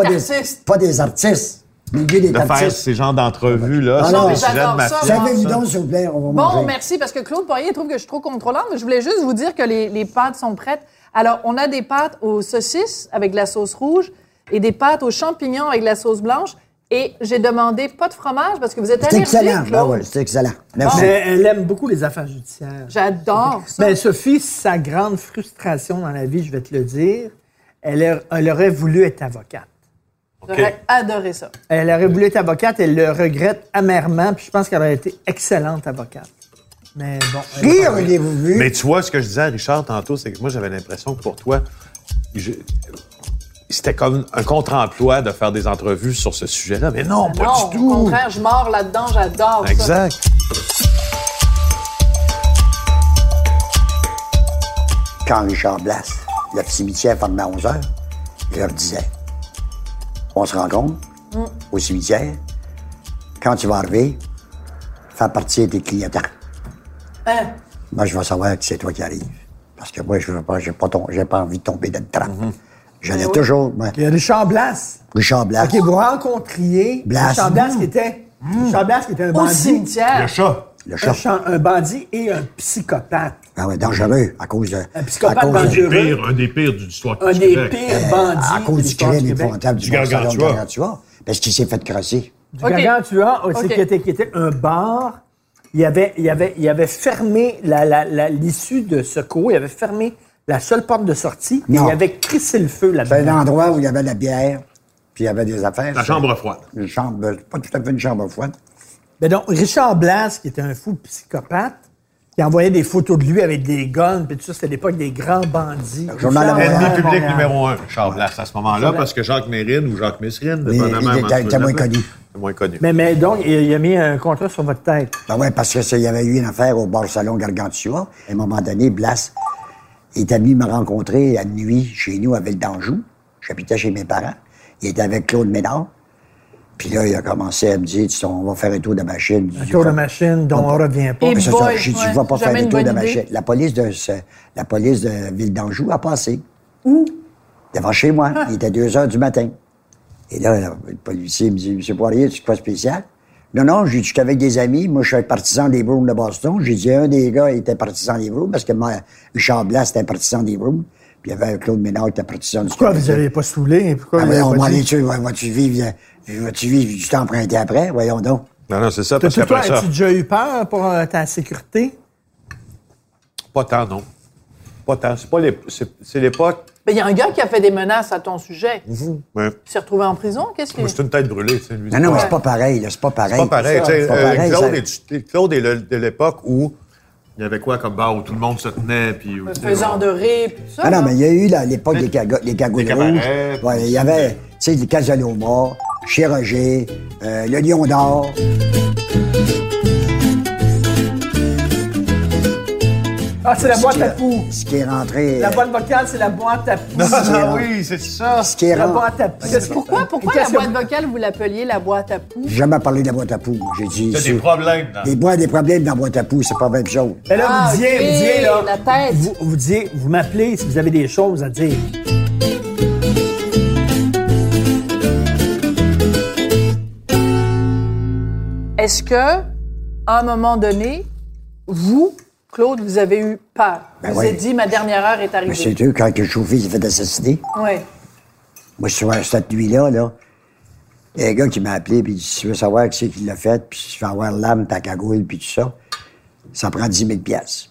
pas des artistes. Milieu des De faire tartistes. ces genres d'entrevues-là Ah sur non, des j'adore ça. Savez-vous donc, s'il vous plaît, on va Bon, manger. merci, parce que Claude Poirier trouve que je suis trop contrôlante, mais je voulais juste vous dire que les, les pâtes sont prêtes. Alors, on a des pâtes aux saucisses avec de la sauce rouge et des pâtes aux champignons avec de la sauce blanche. Et j'ai demandé pas de fromage parce que vous êtes C'est allergique, excellent. Ben c'est excellent. Merci. Mais elle aime beaucoup les affaires judiciaires. J'adore ça. Ben, Sophie, sa grande frustration dans la vie, je vais te le dire, elle, a- elle aurait voulu être avocate. J'aurais adoré ça. Elle aurait voulu être avocate, elle le regrette amèrement, puis je pense qu'elle aurait été excellente avocate. Mais bon. Qui auriez-vous vu? Mais tu vois, ce que je disais à Richard tantôt, c'est que moi, j'avais l'impression que pour toi, je- c'était comme un contre-emploi de faire des entrevues sur ce sujet-là. Mais non, pas non, du au tout. contraire, je mords là-dedans, j'adore ça. Exact. Quand Richard Blas, le cimetière fermait à 11 h, il leur disait On se rencontre au cimetière. Quand tu vas arriver, fais partir tes clientants. Hein? Moi, je vais savoir que c'est toi qui arrives. Parce que moi, je n'ai pas, j'ai pas, pas envie de tomber dans le trappe. J'allais toujours. moi, Il y a Richard Blas. Richard Blas. OK, vous rencontriez Blas. Richard Blas qui était, Richard Blas qui était un Au bandit. cimetière. chat. Le Un, chat. chan- un bandit et un psychopathe. Ah ouais, dangereux à cause de. Un psychopathe à cause de- dangereux. un des pires de l'histoire Un des pires bandits. à de cause du crime du épouvantable du, Du Gargantua. Gargantua, Parce qu'il s'est fait crosser. Du. Gargantua, aussi, qui, était, qui était un bar. Il avait, il avait, il avait fermé la- la- la- l'issue de secours. Il avait fermé la seule porte de sortie. Non. il avait crissé le feu C'est un là-dedans. endroit où il y avait la bière, puis il y avait des affaires. La chambre froide. Une chambre, pas tout à fait une chambre froide. Mais donc, Richard Blas, qui était un fou psychopathe, qui envoyait des photos de lui avec des guns, puis tout ça, c'était l'époque des grands bandits. Journal Richard Ennemi public Montréal. numéro un, Charles Blas, à ce moment-là, parce que Jacques Mérine ou Jacques Messrine, Oui, dépendamment il était- moins connu. c'est moins connu. Mais, mais donc, il, il a mis un contrat sur votre tête. Ben ouais, parce que ça, il y avait eu une affaire au bar salon Gargantua. À un moment donné, Blas est venu me rencontrer à nuit chez nous à Ville d'Anjou. J'habitais chez mes parents. Il était avec Claude Ménard. Puis là, il a commencé à me dire, Tu sais, on va faire un tour de machine. Un tour de machine dont on revient pas. J'ai dit, je vais pas faire une tour de machine. La police de, ce- la police de Ville d'Anjou a passé. Où? Devant chez moi. Ah. Il était 2 heures du matin. Et là, le policier me dit, Monsieur Poirier, c'est quoi de spécial? Non, non, j'ai dit, j'étais avec des amis. Moi, je suis un partisan des Browns de Boston. J'ai dit, un des gars était partisan des Browns parce que moi, Richard Blas était partisan des Browns. Puis il y avait Claude Ménard qui était partisan du Pourquoi vous n'avez pas saoulé? Pourquoi Ah, vous on va dit? aller dessus. Vas-tu vivre, euh, vas-tu vivre du temps emprunté après? Voyons donc. Non, non, c'est ça, parce Toi, ça, as-tu déjà eu peur pour euh, ta sécurité? pas tant, non. Pas tant. C'est pas c'est l'époque. Mais il y a un gars qui a fait des menaces à ton sujet. Ouais. Il s'est retrouvé en prison? Qu'est-ce qu'il c'est une tête brûlée, tu sais, lui. Non, non, mais c'est pas pareil, c'est pas pareil. pas C'est pas euh, pareil, Claude, ça- est, Claude est le- de l'époque où il y avait quoi comme bar où tout le monde se tenait, puis... où- faisant de rire, puis tout ça. Ah non, mais il y a eu l'époque des, cago- des cagoules Des rouges. cabarets, Ouais, il y avait, tu sais, les Roger, euh, le Lion d'Or. Ah, c'est la boîte à poux. Ce qui est rentré. La euh, boîte vocale, c'est la boîte à poux. Non, non, rare. oui, c'est ça. Ce qui est La rentré. boîte à poux. Pourquoi, pourquoi Et la boîte vocale, vous l'appeliez la boîte à poux? J'ai jamais parlé de la boîte à poux. J'ai dit. Il y a c'est- des problèmes dans... Des, boîtes, des problèmes dans la boîte à poux, c'est pas la même chose. Mais là, Ah, vous disiez, ok, vous disiez, là. la tête. Vous, vous disiez, vous m'appelez si vous avez des choses à dire. Est-ce que, à un moment donné, vous, Claude, vous avez eu peur? Ben vous oui. avez dit, ma dernière heure est Mais arrivée. c'est eux, quand le chauffeur s'est fait assassiner. Oui. Moi, cette nuit-là, là, il y a un gars qui m'a appelé, puis il dit, si tu veux savoir qui c'est qui l'a fait, puis si tu veux avoir l'âme, ta cagoule, puis tout ça, ça prend 10 000 piastres.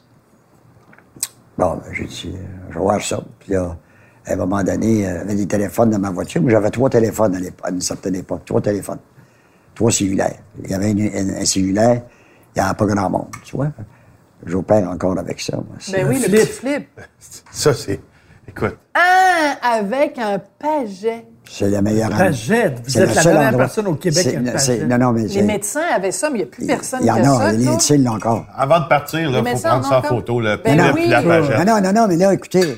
Bon, ben, j'ai dit, euh, je vais voir ça. Puis là, À un moment donné, euh, il y avait des téléphones dans ma voiture. Moi, j'avais trois téléphones à, à une certaine époque. Trois téléphones. Trois cellulaires. Il y avait une- un cellulaire, il n'y avait pas grand monde, tu vois. J'opère encore avec ça. moi. C'est- Ben oui, le flip. petit flip. Ça, c'est. Écoute, Ah, avec un paget. C'est la meilleure Pagette. Vous C'est êtes la dernière endroit- personne au Québec qui a Pagette. Non, non, mais Les médecins avaient ça, mais il n'y a plus personne Il y en qui a a, ça. les toi. médecins l'ont encore. avant de partir, il Mais faut prendre ça en photo, le Ben oui. puis la pagette. Non, non, non, non, mais là, écoutez.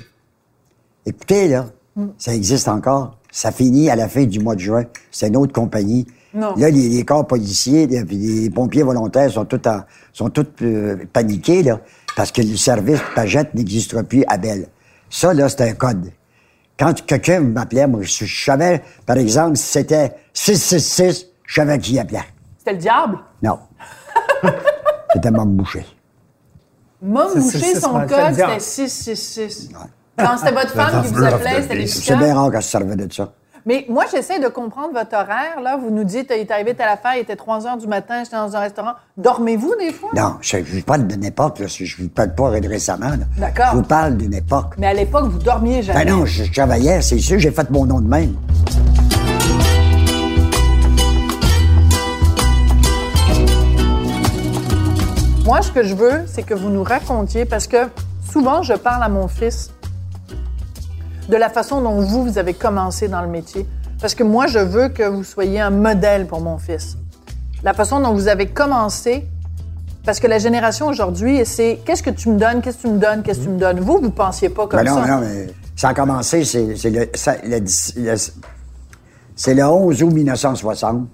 Écoutez, là, Hmm. ça existe encore. Ça finit à la fin du mois de juin. C'est une autre compagnie. Non. Là, les, les corps policiers et les pompiers volontaires sont tous, en- sont tous euh, paniqués, là, parce que le service Pagette n'existera plus à Belle. Ça, là, c'est un code. Quand quelqu'un m'appelait, moi, je, savais, par exemple, si c'était 666, je savais qui appelait. C'était le diable? Non. c'était Mme Boucher. Mom Boucher, son code, c'était 666. Quand c'était votre femme qui vous appelait, c'était les. C'est bien rare qu'elle se servait de ça. Mais moi, j'essaie de comprendre votre horaire. Là, vous nous dites, il est arrivé à l'affaire, il était 3 heures du matin, j'étais dans un restaurant. Dormez-vous des fois? Non, je je vous parle d'une époque, là, je vous parle pas de récemment. D'accord. Je vous parle d'une époque. Mais à l'époque, vous dormiez jamais. Ben non, je, je travaillais, c'est sûr, j'ai fait mon nom de même. Moi, ce que je veux, c'est que vous nous racontiez, parce que souvent, je parle à mon fils de la façon dont vous, vous avez commencé dans le métier. Parce que moi, je veux que vous soyez un modèle pour mon fils. La façon dont vous avez commencé, parce que la génération aujourd'hui, c'est qu'est-ce que tu me donnes, qu'est-ce que tu me donnes, qu'est-ce que tu me donnes? Vous, vous pensiez pas comme Ben non, ça. non, mais ça a commencé, c'est c'est le, ça- le le- c'est le 11 août 1960.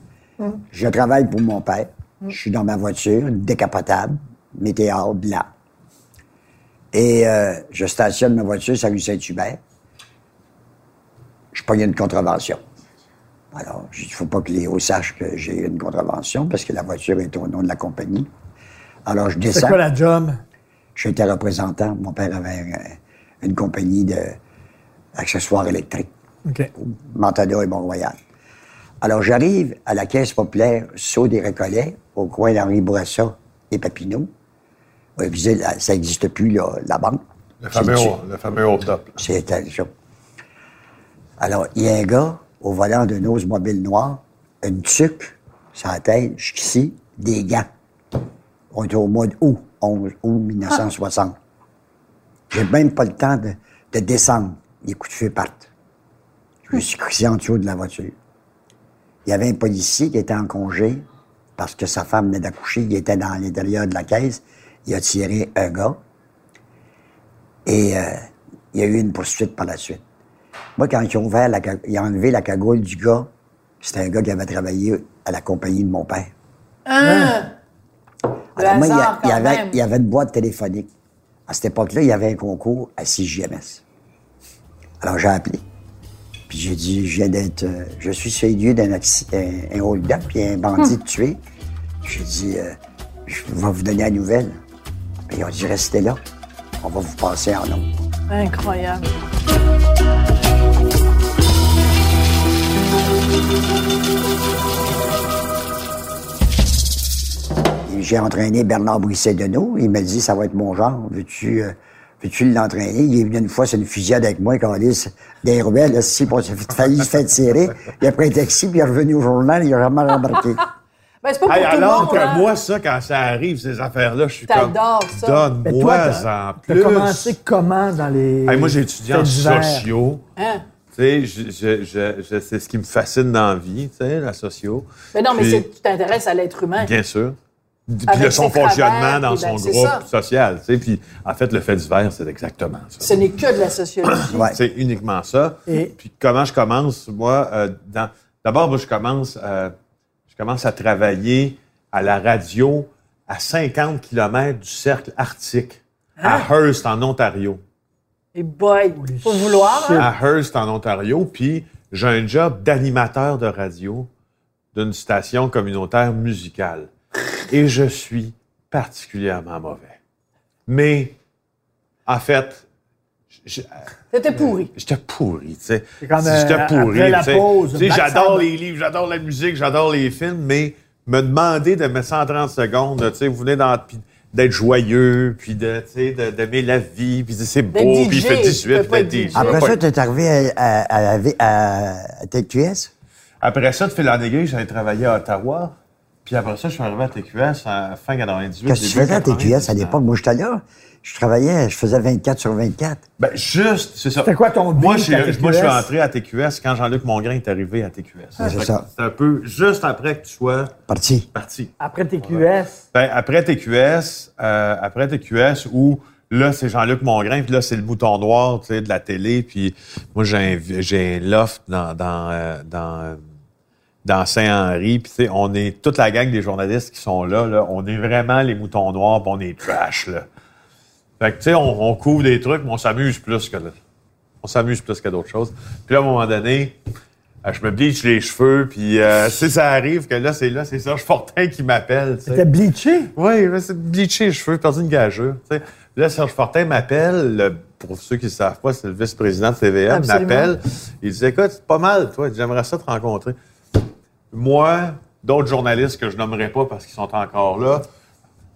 Je travaille pour mon père. Je suis dans ma voiture, décapotable, météor blanc. Et euh, je stationne ma voiture sur rue Saint-Hubert. Je pogne une contravention. Alors, il ne faut pas que Léo sache que j'ai eu une contravention parce que la voiture est au nom de la compagnie. Alors, je C'est descends. quoi la job? J'étais représentant. Mon père avait une compagnie d'accessoires électriques, OK. Montana et Mont-Royal. Alors, j'arrive à la caisse populaire Saut des Récollets, au coin d'Henri Bourassa et Papineau. Ça n'existe plus, là, la banque. Le fameux, C'est- le fameux hold up. là. C'était ça. Alors, il y a un gars au volant d'une mobile noire, une tuque la tête, jusqu'ici, des gants. On était au mois d'août, 11 août 1960. J'ai même pas le temps de, de descendre. Les coups de feu partent. Je me suis crissé en dessous de la voiture. Il y avait un policier qui était en congé parce que sa femme venait d'accoucher. Il était dans l'intérieur de la caisse. Il a tiré un gars. Et euh, il y a eu une poursuite par la suite. Moi, quand ils ont, ouvert la, ils ont enlevé la cagoule du gars, c'était un gars qui avait travaillé à la compagnie de mon père. Hein? Le Alors, moi, il y, a- hasard, il y quand avait, il y avait une boîte téléphonique. À cette époque-là, il y avait un concours à 6 JMS. Alors, j'ai appelé. Puis j'ai dit, je viens d'être... euh, je suis sur les lieux d'un acci- un, un hold-up, puis un bandit Hum. tué. J'ai dit, euh, je vais vous donner la nouvelle. Puis ils ont dit, restez là. On va vous passer en nom. Incroyable. J'ai entraîné Bernard Brisset-Deneau. Il m'a dit, ça va être mon genre. Veux-tu euh, veux-tu l'entraîner? Il est venu une fois sur une fusillade avec moi, Calis, des rebelles, là, si, fait- failli se faire tirer. Il a pris un taxi, puis il est revenu au journal, il a jamais rembarqué. Ben, c'est pas pour Hey, tout le alors monde. que hein? moi, ça, quand ça arrive, ces affaires-là, je suis comme. T'adores ça. Donne-moi toi, en plus. t'as commencé comment dans les. Hey, moi, j'ai étudié en sociaux. Hein? Tu sais, je- je- je- je- c'est ce qui me fascine dans la vie, tu sais, la socio. Mais non, mais Puis- tu t'intéresses à l'être humain. Bien sûr. Puis Avec de son fonctionnement dans ben, son c'est groupe ça. social. Tu sais, puis en fait, le fait divers, c'est exactement ça. Ce n'est que de la sociologie. Ouais. C'est uniquement ça. Et- Puis comment je commence, moi, euh, dans... d'abord, moi, je commence, euh, je commence à travailler à la radio à 50 km du cercle arctique, à Hein? Hearst, en Ontario. Et boy, faut vouloir. hein? À Hearst, en Ontario. Puis j'ai un job d'animateur de radio d'une station communautaire musicale. Et je suis particulièrement mauvais. Mais, en fait, je- C'était pourri. J'étais pourri, tu sais. J'étais euh, pourri, J'adore les livres, j'adore la musique, j'adore les films, mais me demander de mettre ça en 30 secondes, tu sais, vous venez dans... puis d'être joyeux, puis de, tu sais, de- d'aimer la vie, puis c'est beau, puis il fait 18, tu peux puis être DJ. Après ça, tu es arrivé à, à, à, à, à TQS? Après ça, de fil en aiguille, j'allais travailler à Ottawa. Puis après ça, je suis arrivé à TQS en fin 98. Qu'est-ce que tu faisais à TQS à 99. l'époque? Moi, j'étais là. Je travaillais, je faisais 24 sur 24. Ben, juste, c'est ça. C'était quoi ton moi, à moi, je suis entré à TQS quand Jean-Luc Mongrain est arrivé à TQS. c'est ça. C'était un peu juste après que tu sois Parti. parti. Après TQS, Ben, après TQS, euh, après TQS, où là, c'est Jean-Luc Mongrain, puis là, c'est le mouton noir, tu sais, de la télé, puis moi, j'ai un, j'ai un loft dans, dans, euh, dans, dans Saint-Henri, puis tu sais, on est toute la gang des journalistes qui sont là, là, on est vraiment les moutons noirs, puis on est trash, là. Fait que, tu sais, on, on couvre des trucs, mais on s'amuse plus que on s'amuse plus que d'autres choses. Puis là, à un moment donné, euh, je me bleach les cheveux, puis euh, sais, ça arrive que là, c'est là, c'est Serge Fortin qui m'appelle, c'était bleaché? Oui, c'est bleaché les cheveux, perdu une gageure. Là, Serge Fortin m'appelle, le- pour ceux qui ne savent pas, c'est le vice-président de Absolument. m'appelle. Il dit Écoute, c'est pas mal, toi, j'aimerais ça te rencontrer. Moi, d'autres journalistes que je nommerai pas parce qu'ils sont encore là,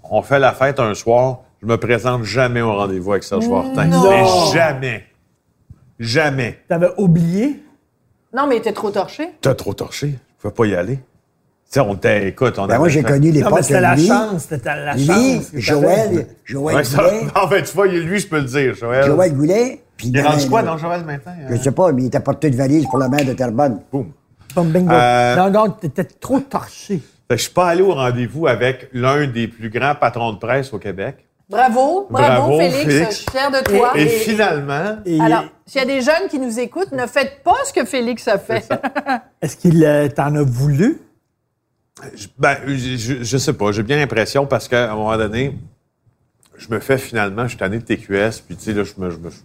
on fait la fête un soir, je me présente jamais au rendez-vous avec Serge Fortin. Non. Mais jamais. Jamais. T'avais oublié? Non, mais il était trop torché. T'as trop torché. Je pouvais pas y aller. Tu sais, on était, écoute, on Ben moi, j'ai connu Non, mais l'époque c'était la lui, chance. C'était la lui, chance. Joël. Joël Ouais, ça- Goulet, en fait, tu vois, lui, je peux le dire, Joël. Joël Goulet, puis Il est dans- rendu quoi, non, Joël, maintenant? Je sais pas, mais il était porté de valise pour la mère de Terrebonne. Boum. Bon, bingo. Euh, Non, non, t'étais trop torché. Je suis pas allé au rendez-vous avec l'un des plus grands patrons de presse au Québec. Bravo, bravo, Bravo, Félix, Félix. Je suis fière de toi. Et finalement, Et Alors, s'il y a des jeunes qui nous écoutent, ne faites pas ce que Félix a fait. est-ce qu'il euh, t'en a voulu? je- ben, je, sais pas, j'ai bien l'impression parce qu'à un moment donné, je me fais finalement, je suis tanné de TQS, puis tu sais, là, je, me, je, me- je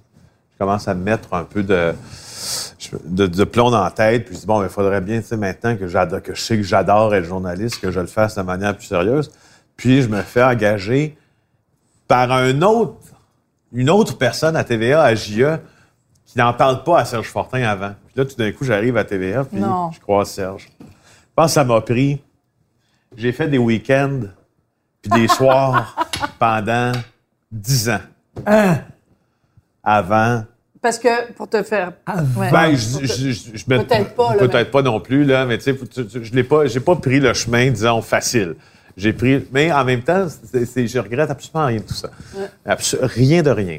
commence à me mettre un peu de, de, de plomb dans la tête, puis je dis, bon, il faudrait bien, tu sais, maintenant que, j'adore, que je sais que j'adore être journaliste, que je le fasse de manière plus sérieuse. Puis je me fais engager par un autre, une autre personne à TVA, à JE, qui n'en parle pas à Serge Fortin avant. Puis là, tout d'un coup, j'arrive à TVA, puis Non. je croise Serge. Je pense que ça m'a pris. J'ai fait des week-ends puis des soirs pendant dix ans. Hein? Avant. Parce que pour te faire. Ouais. Ben, je, je, je- Peut-être pas, Peut-être pas non plus, là, mais tu sais, je n'ai pas, j'ai pas pris le chemin, disons, facile. J'ai pris, mais en même temps, c'est- c'est- je regrette absolument rien de tout ça. Rien de rien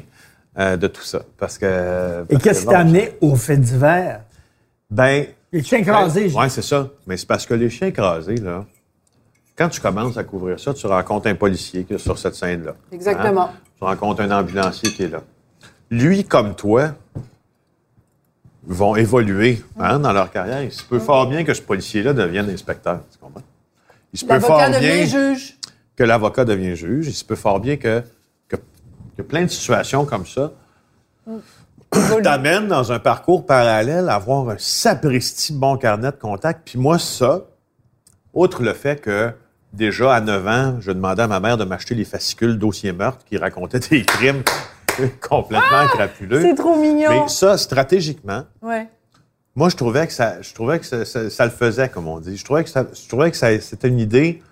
euh, de tout ça. Parce que. Et qu'est-ce que qui t'a amené au fait divers? Ben, Les chiens écrasés. j'ai- Oui, c'est ça. Mais c'est parce que les chiens écrasés, là, quand tu commences à couvrir ça, tu rencontres un policier qui est sur cette scène-là. Exactement. Hein? Tu rencontres un ambulancier qui est là. Lui, comme toi, vont évoluer hein, dans leur carrière. Il se peut fort bien que ce policier-là devienne inspecteur. Tu? Il se peut L'avocat fort bien devient juge. que l'avocat devient juge. Il se peut fort bien que, que, que plein de situations comme ça t'amènent dans un parcours parallèle à avoir un sapristi bon carnet de contact. Puis moi, ça, outre le fait que déjà à 9 ans, je demandais à ma mère de m'acheter les fascicules dossier meurtre qui racontaient des crimes complètement crapuleux. C'est trop mignon. Mais ça, stratégiquement, Ouais. Moi, je trouvais que ça, je trouvais que ça, ça- ça le faisait, comme on dit. Je trouvais que ça, je trouvais que c'était une idée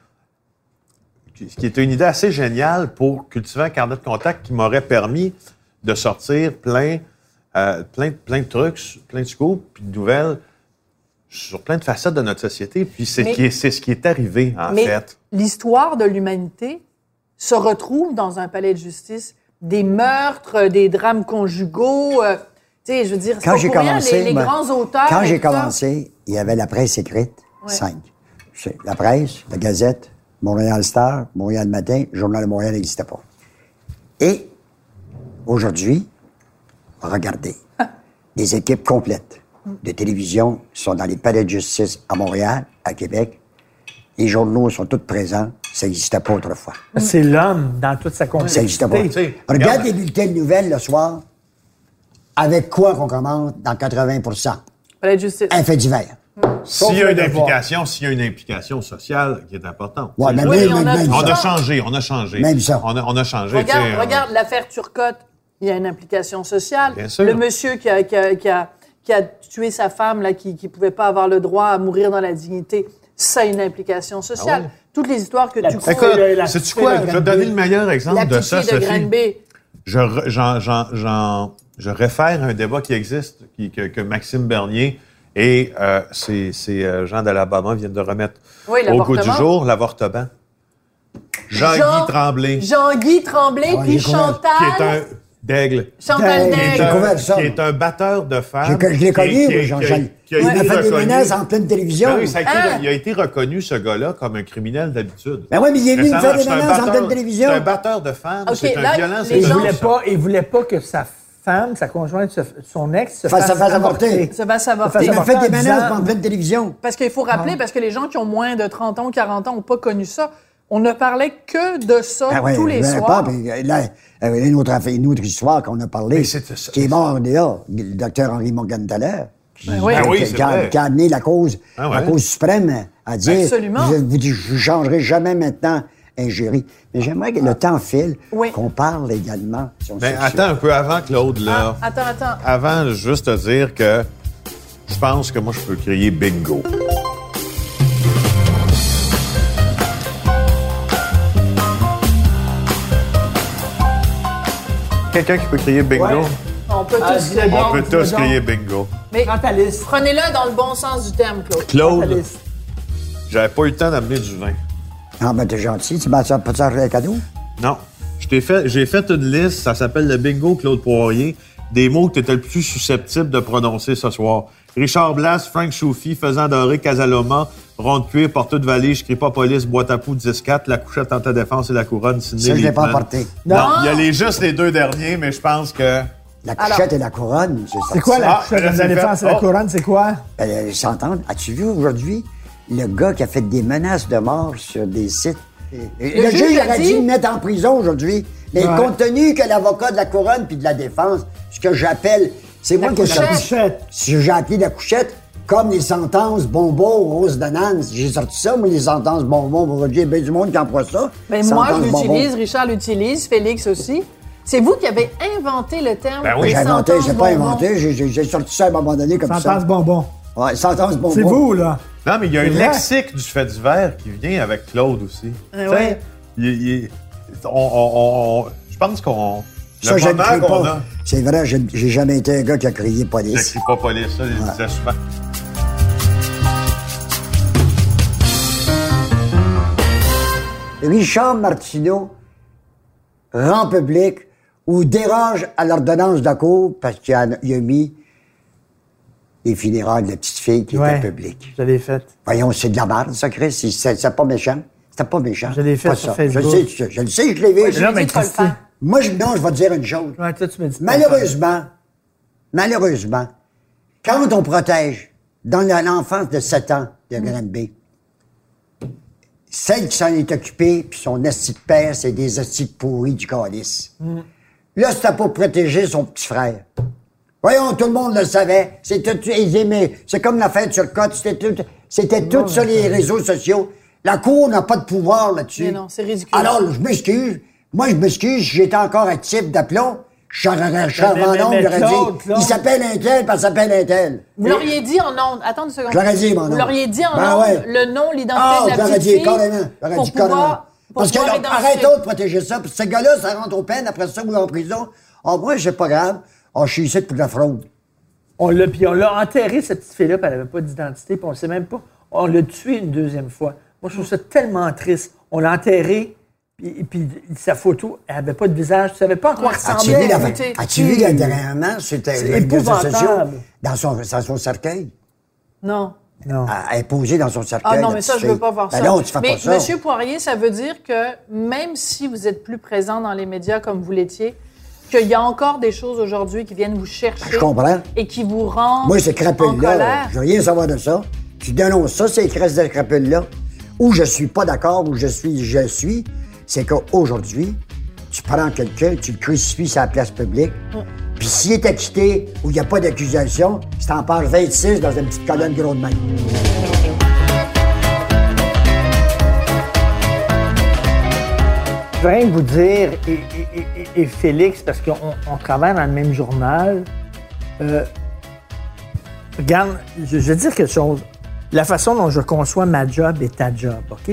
qui était une idée assez géniale pour cultiver un carnet de contact qui m'aurait permis de sortir plein, euh, plein, plein de trucs, plein de scoops, puis de nouvelles sur plein de facettes de notre société. Puis c'est c'est ce qui est arrivé, en Mais fait. l'histoire de l'humanité se retrouve dans un palais de justice. Des meurtres, des drames conjugaux. euh, sais, je veux dire, c'est Quand j'ai rien, commencé, les, les moi, grands auteurs. quand j'ai commencé, il y avait la presse écrite, Ouais. cinq. La presse, la Gazette, Montréal Star, Montréal Matin, Journal de Montréal n'existait pas. Et aujourd'hui, regardez, les équipes complètes de télévision sont dans les palais de justice à Montréal, à Québec. Les journaux sont tous présents. Ça n'existait pas autrefois. C'est l'homme dans toute sa Ça n'existait pas. complexité. regarde- les bulletins de nouvelles le soir. Avec quoi qu'on commence dans 80 Palais de justice. Un fait divers. S'il y a une implication, s'il y a une implication sociale qui est importante. Ouais, mais Oui, même, mais on a- même On ça. a changé, on a changé. Même ça. On a, on a changé. Regarde, tu sais, regarde l'affaire Turcotte. Il y a une implication sociale. Bien sûr. Le monsieur qui a, qui a- qui a- qui a tué sa femme, là, qui ne pouvait pas avoir le droit à mourir dans la dignité, ça a une implication sociale. Ah ouais? Toutes les histoires que La tu crois. Écoute, sais-tu quoi? Je vais te donner le meilleur exemple La de ça, fille de Sophie. J'en- je réfère à un débat qui existe, qui- que, que Maxime Bernier et euh, ces, ces, euh, gens d'Alabama viennent de remettre Oui, au goût du jour, l'avortement. Jean-Guy Jean- Tremblay, Jean-Guy Tremblay, Ah, puis couvert. qui est Chantal. un d'aigle. Chantal D'aigle. Qui est un- ça, qui moi. est un batteur de femmes. Je l'ai connu, a Il été a fait des reconnu- menaces en pleine télévision. Ben oui, ça a été- Ah. il a été reconnu, ce gars-là, comme un criminel d'habitude. Ben ouais, mais il est venu me faire des c'est un menaces en batteur- pleine télévision. C'est un batteur de femmes, Ok, c'est un violent. Il il voulait pas que sa femme, sa conjointe, se- son ex, se Fasse- fasse, se fasse avorter. Ça va savoir. Ça fait Il m'a avorter fait des en menaces en pleine télévision. Parce qu'il faut rappeler, parce que les gens qui ont moins de 30 ans ou 40 ans n'ont pas connu ça. On ne parlait que de ça Ah ouais, tous les savais soirs. Pas, euh, là, euh, une, autre, une autre histoire qu'on a parlé, qui est mort là, le docteur Henri Morgenthaler, qui, Ben oui. Ben oui, qui- a, qui a amené la cause, Ah ouais. la cause suprême à dire Absolument. Je vous je ne changerai jamais maintenant Mais j'aimerais que le temps file, Oui. qu'on parle également. sur Ben, attends un peu avant, Claude, là. Ah, attends, attends. Avant, juste te dire que je pense que moi, je peux crier bingo. Quelqu'un qui peut crier bingo? Ouais. On peut Ah, tous dis-le crier. On peut tous crier bingo. Mais prenez-le dans le bon sens du terme, Claude. Claude, j'avais pas eu le temps d'amener du vin. Ah, ben, t'es gentil. Tu m'as pas ça un cadeau? Non. Je t'ai fait, j'ai fait une liste, ça s'appelle le bingo Claude Poirier, des mots que tu étais le plus susceptible de prononcer ce soir. Richard Blas, Frank Choufi, Faisant Doré, Casaloma, Ronde Cuir, Porteux de Vallée, Je crie pas police, Boîte à poux, 10-4, La Couchette en ta défense et La Couronne, Sidney Ça, je l'ai pas apporté. Non, il y a les, juste les deux derniers, mais je pense que... La couchette et la couronne, c'est ça. C'est quoi la Ah, couchette là, de la défense et la couronne, c'est quoi? Ben, ils s'entendent. As-tu vu aujourd'hui le gars qui a fait des menaces de mort sur des sites? Le le juge aurait dit- dû le mettre en prison aujourd'hui. Mais Ouais. compte tenu que l'avocat de la couronne puis de la défense, ce que j'appelle, c'est moi qui ai sorti. Couchette. Si j'ai appelé la couchette, comme les sentences bonbons, rose de Nance. J'ai sorti ça, moi, les sentences bonbons. Vous voyez, bien du monde qui emploie ça. Mais Ben, moi, je l'utilise, Richard l'utilise, Félix aussi. C'est vous qui avez inventé le terme. Ben oui. J'ai inventé, j'ai pas inventé, j'ai- sorti ça à un moment donné comme Sentence ça. bonbon. Ouais, sentence bonbons. C'est vous, là. Non, mais il y a un vrai. lexique du fait divers qui vient avec Claude aussi. Ah ouais. il- il- on- on- on- je pense qu'on... Ça, Le je moment qu'on a... C'est vrai, j'ai jamais été un gars qui a crié Je police. crie pas police, ça, disait souvent. Richard Martineau rend public ou dérange à l'ordonnance de la Cour parce qu'il a, il a mis les funérailles de la petite fille qui Ouais. était publique. Je l'ai fait. Voyons, c'est de la merde, ça, Chris. C'est- pas méchant. C'était pas méchant. Je l'ai fait Pas sur ça. Facebook. Je le sais, je, je le sais, je l'ai vu. Ouais, je lui mais pas le. Moi, je, non, je vais te dire une chose. Ouais, toi, tu me dis pas. Malheureusement, malheureusement, quand on protège dans l'enfance de 7 ans de Granby, celle qui s'en est occupée, puis son esti de père, c'est des de pourris du calice. Là, c'était pour protéger son petit frère. Voyons, tout le monde le savait. C'était tout- ils aimaient. C'est comme la fête sur Côte. C'était tout, c'était tout sur les réseaux sociaux. La Cour n'a pas de pouvoir là-dessus. Mais non, c'est ridicule. Alors, je m'excuse. Moi, je m'excuse. J'étais encore actif d'aplomb. Mais j'aurais Claude, dit. Il s'appelle un tel, puis elle s'appelle un tel. Vous l'auriez dit en ondes. Attends une seconde. Dit, mon nom. Vous l'auriez dit en Ben ondes, ouais. le nom, l'identité Ah, de la j'aurais petite dit fille. carrément. J'aurais dit carrément. Parce que arrêtons de protéger ça. Puis ce gars-là, ça rentre aux peines. Après ça, vous en prison. Ah, moi, c'est pas grave. Ah, je suis ici pour de la fraude. On l'a, puis on l'a enterré, cette petite fille-là, puis elle n'avait pas d'identité, puis on ne sait même pas. On l'a tuée une deuxième fois. Moi, je trouve ça tellement triste. On l'a enterré, puis, puis sa photo, elle n'avait pas de visage. Tu ne savais pas à quoi Ouais. As-tu ressemblait. vu, la, écoutez, as-tu vu la- dernièrement sociaux, dans son, dans son cercueil? Non. Non. Elle est posée dans son cercueil. Ah non, mais ça, je veux fille. pas voir Ben ça. non, tu fais mais pas ça. Monsieur Poirier, ça veut dire que même si vous êtes plus présent dans les médias comme vous l'étiez, qu'il y a encore des choses aujourd'hui qui viennent vous chercher Je comprends. et qui vous rendent Moi, ces crapules-là, je veux rien savoir de ça. Tu dénonces ça, ces crèches de crapules-là. Où je suis pas d'accord, où je suis, je suis, c'est qu'aujourd'hui, tu prends quelqu'un, tu le crucifies sur la place publique, puis s'il est acquitté ou il n'y a pas d'accusation, c'est en page 26 dans une petite colonne gros de main. Je veux rien vous dire, et, et- et- et Félix, parce qu'on on travaille dans le même journal. euh, regarde, je, vais dire quelque chose. La façon dont je conçois ma job est ta job, OK?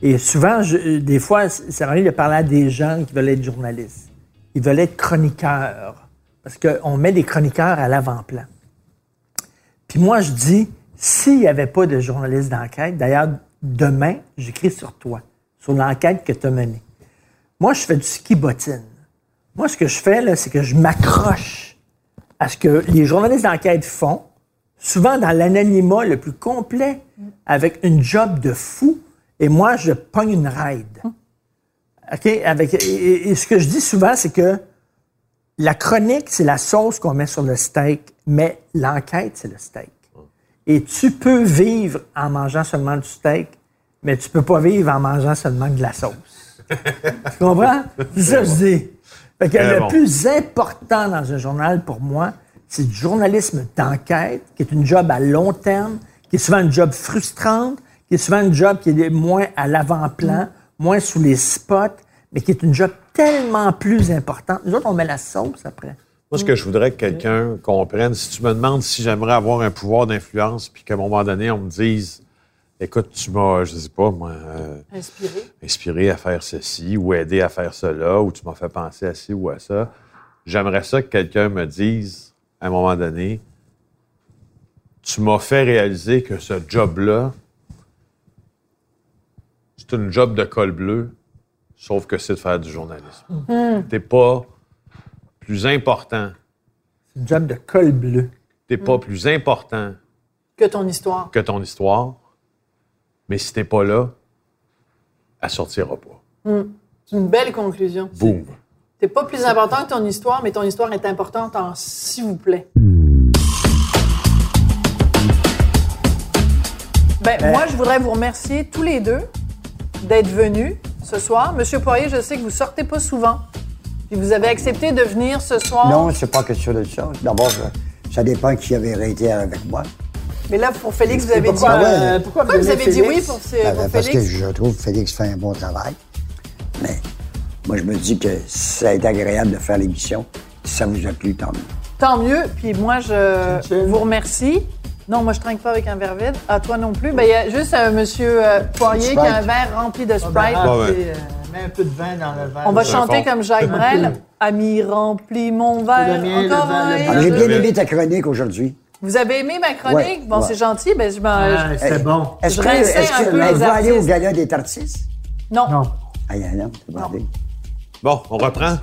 Et souvent, des fois, ça m'arrive de parler à des gens qui veulent être journalistes. Ils veulent être chroniqueurs. Parce qu'on met des chroniqueurs à l'avant-plan. Puis moi, je dis, s'il n'y avait pas de journaliste d'enquête, d'ailleurs, demain, j'écris sur toi, sur l'enquête que tu as menée. Moi, je fais du ski bottine. Moi, ce que je fais, c'est que je m'accroche à ce que les journalistes d'enquête font, souvent dans l'anonymat le plus complet, avec une job de fou, et moi, je pogne une ride. OK? Avec, et ce que je dis souvent, c'est que la chronique, c'est la sauce qu'on met sur le steak, mais l'enquête, c'est le steak. Et tu peux vivre en mangeant seulement du steak, mais tu peux pas vivre en mangeant seulement de la sauce. tu comprends? C'est ça que je dis. Fait que le bon. plus important dans un journal, pour moi, c'est du journalisme d'enquête, qui est une job à long terme, qui est souvent une job frustrante, qui est souvent une job qui est moins à l'avant-plan, moins sous les spots, mais qui est une job tellement plus importante. Nous autres, on met la sauce après. Moi, ce que je voudrais que quelqu'un comprenne, si tu me demandes si j'aimerais avoir un pouvoir d'influence, puis qu'à un moment donné, on me dise Écoute, tu m'as, je sais pas, moi, euh, Inspiré. inspiré à faire ceci ou aidé à faire cela, ou tu m'as fait penser à ci ou à ça. J'aimerais ça que quelqu'un me dise, à un moment donné, tu m'as fait réaliser que ce job-là, c'est une job de col bleu, sauf que c'est de faire du journalisme. T'es pas plus important, C'est une job de col bleu. t'es pas plus important Que ton histoire. que ton histoire, mais si t'es pas là, elle sortira pas. C'est une belle conclusion. Boum. T'es pas plus important que ton histoire, mais ton histoire est importante en s'il vous plaît. Ben, moi, je voudrais vous remercier tous les deux d'être venus ce soir. Monsieur Poirier, je sais que vous sortez pas souvent. Puis vous avez accepté de venir ce soir. Non, c'est pas question de ça. D'abord, ça dépend qui avait été avec moi. Mais là, pour Félix, vous avez dit. pourquoi, euh, euh, pourquoi vous pourquoi vous avez dit oui Félix? pour, ce- Ben, pour parce que Félix? je trouve que Félix fait un bon travail. Mais moi, je me dis que ça a été agréable de faire l'émission. Si ça vous a plu, tant mieux. Tant mieux. Puis moi, je Chin, chin. vous remercie. Non, moi, je trinque pas avec un verre vide. À toi non plus. Ben, il y a juste euh, Monsieur euh, Poirier qui a un Sprite. verre rempli de Sprite. Ah, c'est, euh, mets un peu de vin dans le verre. On va chanter un fond. comme Jacques Brel. Ami remplit mon verre. Le mien, le encore un. le vin. Alors, J'ai bien aimé ta chronique aujourd'hui. Vous avez aimé ma chronique? Ouais, bon, ouais. c'est gentil. Ben, je m'en- Ah, c'est bon. Est-ce que, un que peu les aller au gala des artistes? Non, Non. Ah, il y en a, c'est pas vrai. Bon, on reprend?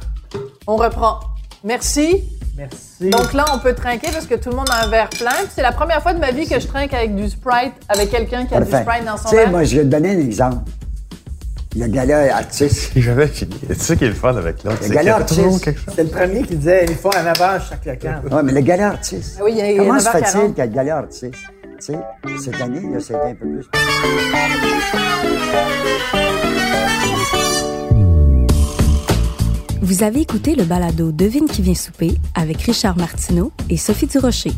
on reprend. Merci. Merci. Donc là, on peut trinquer parce que tout le monde a un verre plein. Puis C'est la première fois de ma vie que je trinque avec du Sprite, avec quelqu'un qui a du. Sprite dans son Tu sais, verre. moi, je vais te donner un exemple. Le gala artiste. J'avais fini. C'est ça qui est le fun avec l'autre. Le c'est gala qu'il y a artiste. C'est le premier qui disait il faut un lavage chaque local. Oui, mais le gala artiste. Ah oui, il y a- il y a Comment se 9h40. fait-il qu'à le gala artiste, tu sais, cette année, là, c'était un peu plus. Vous avez écouté le balado Devine qui vient souper avec Richard Martineau et Sophie Durocher.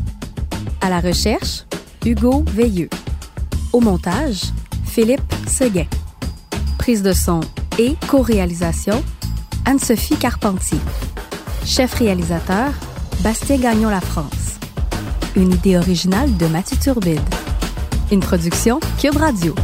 À la recherche, Hugo Veilleux. Au montage, Philippe Seguin. Prise de son et co-réalisation, Anne-Sophie Carpentier. Chef réalisateur, Bastien Gagnon La France. Une idée originale de Mathieu Turbide. Une production Cube Radio.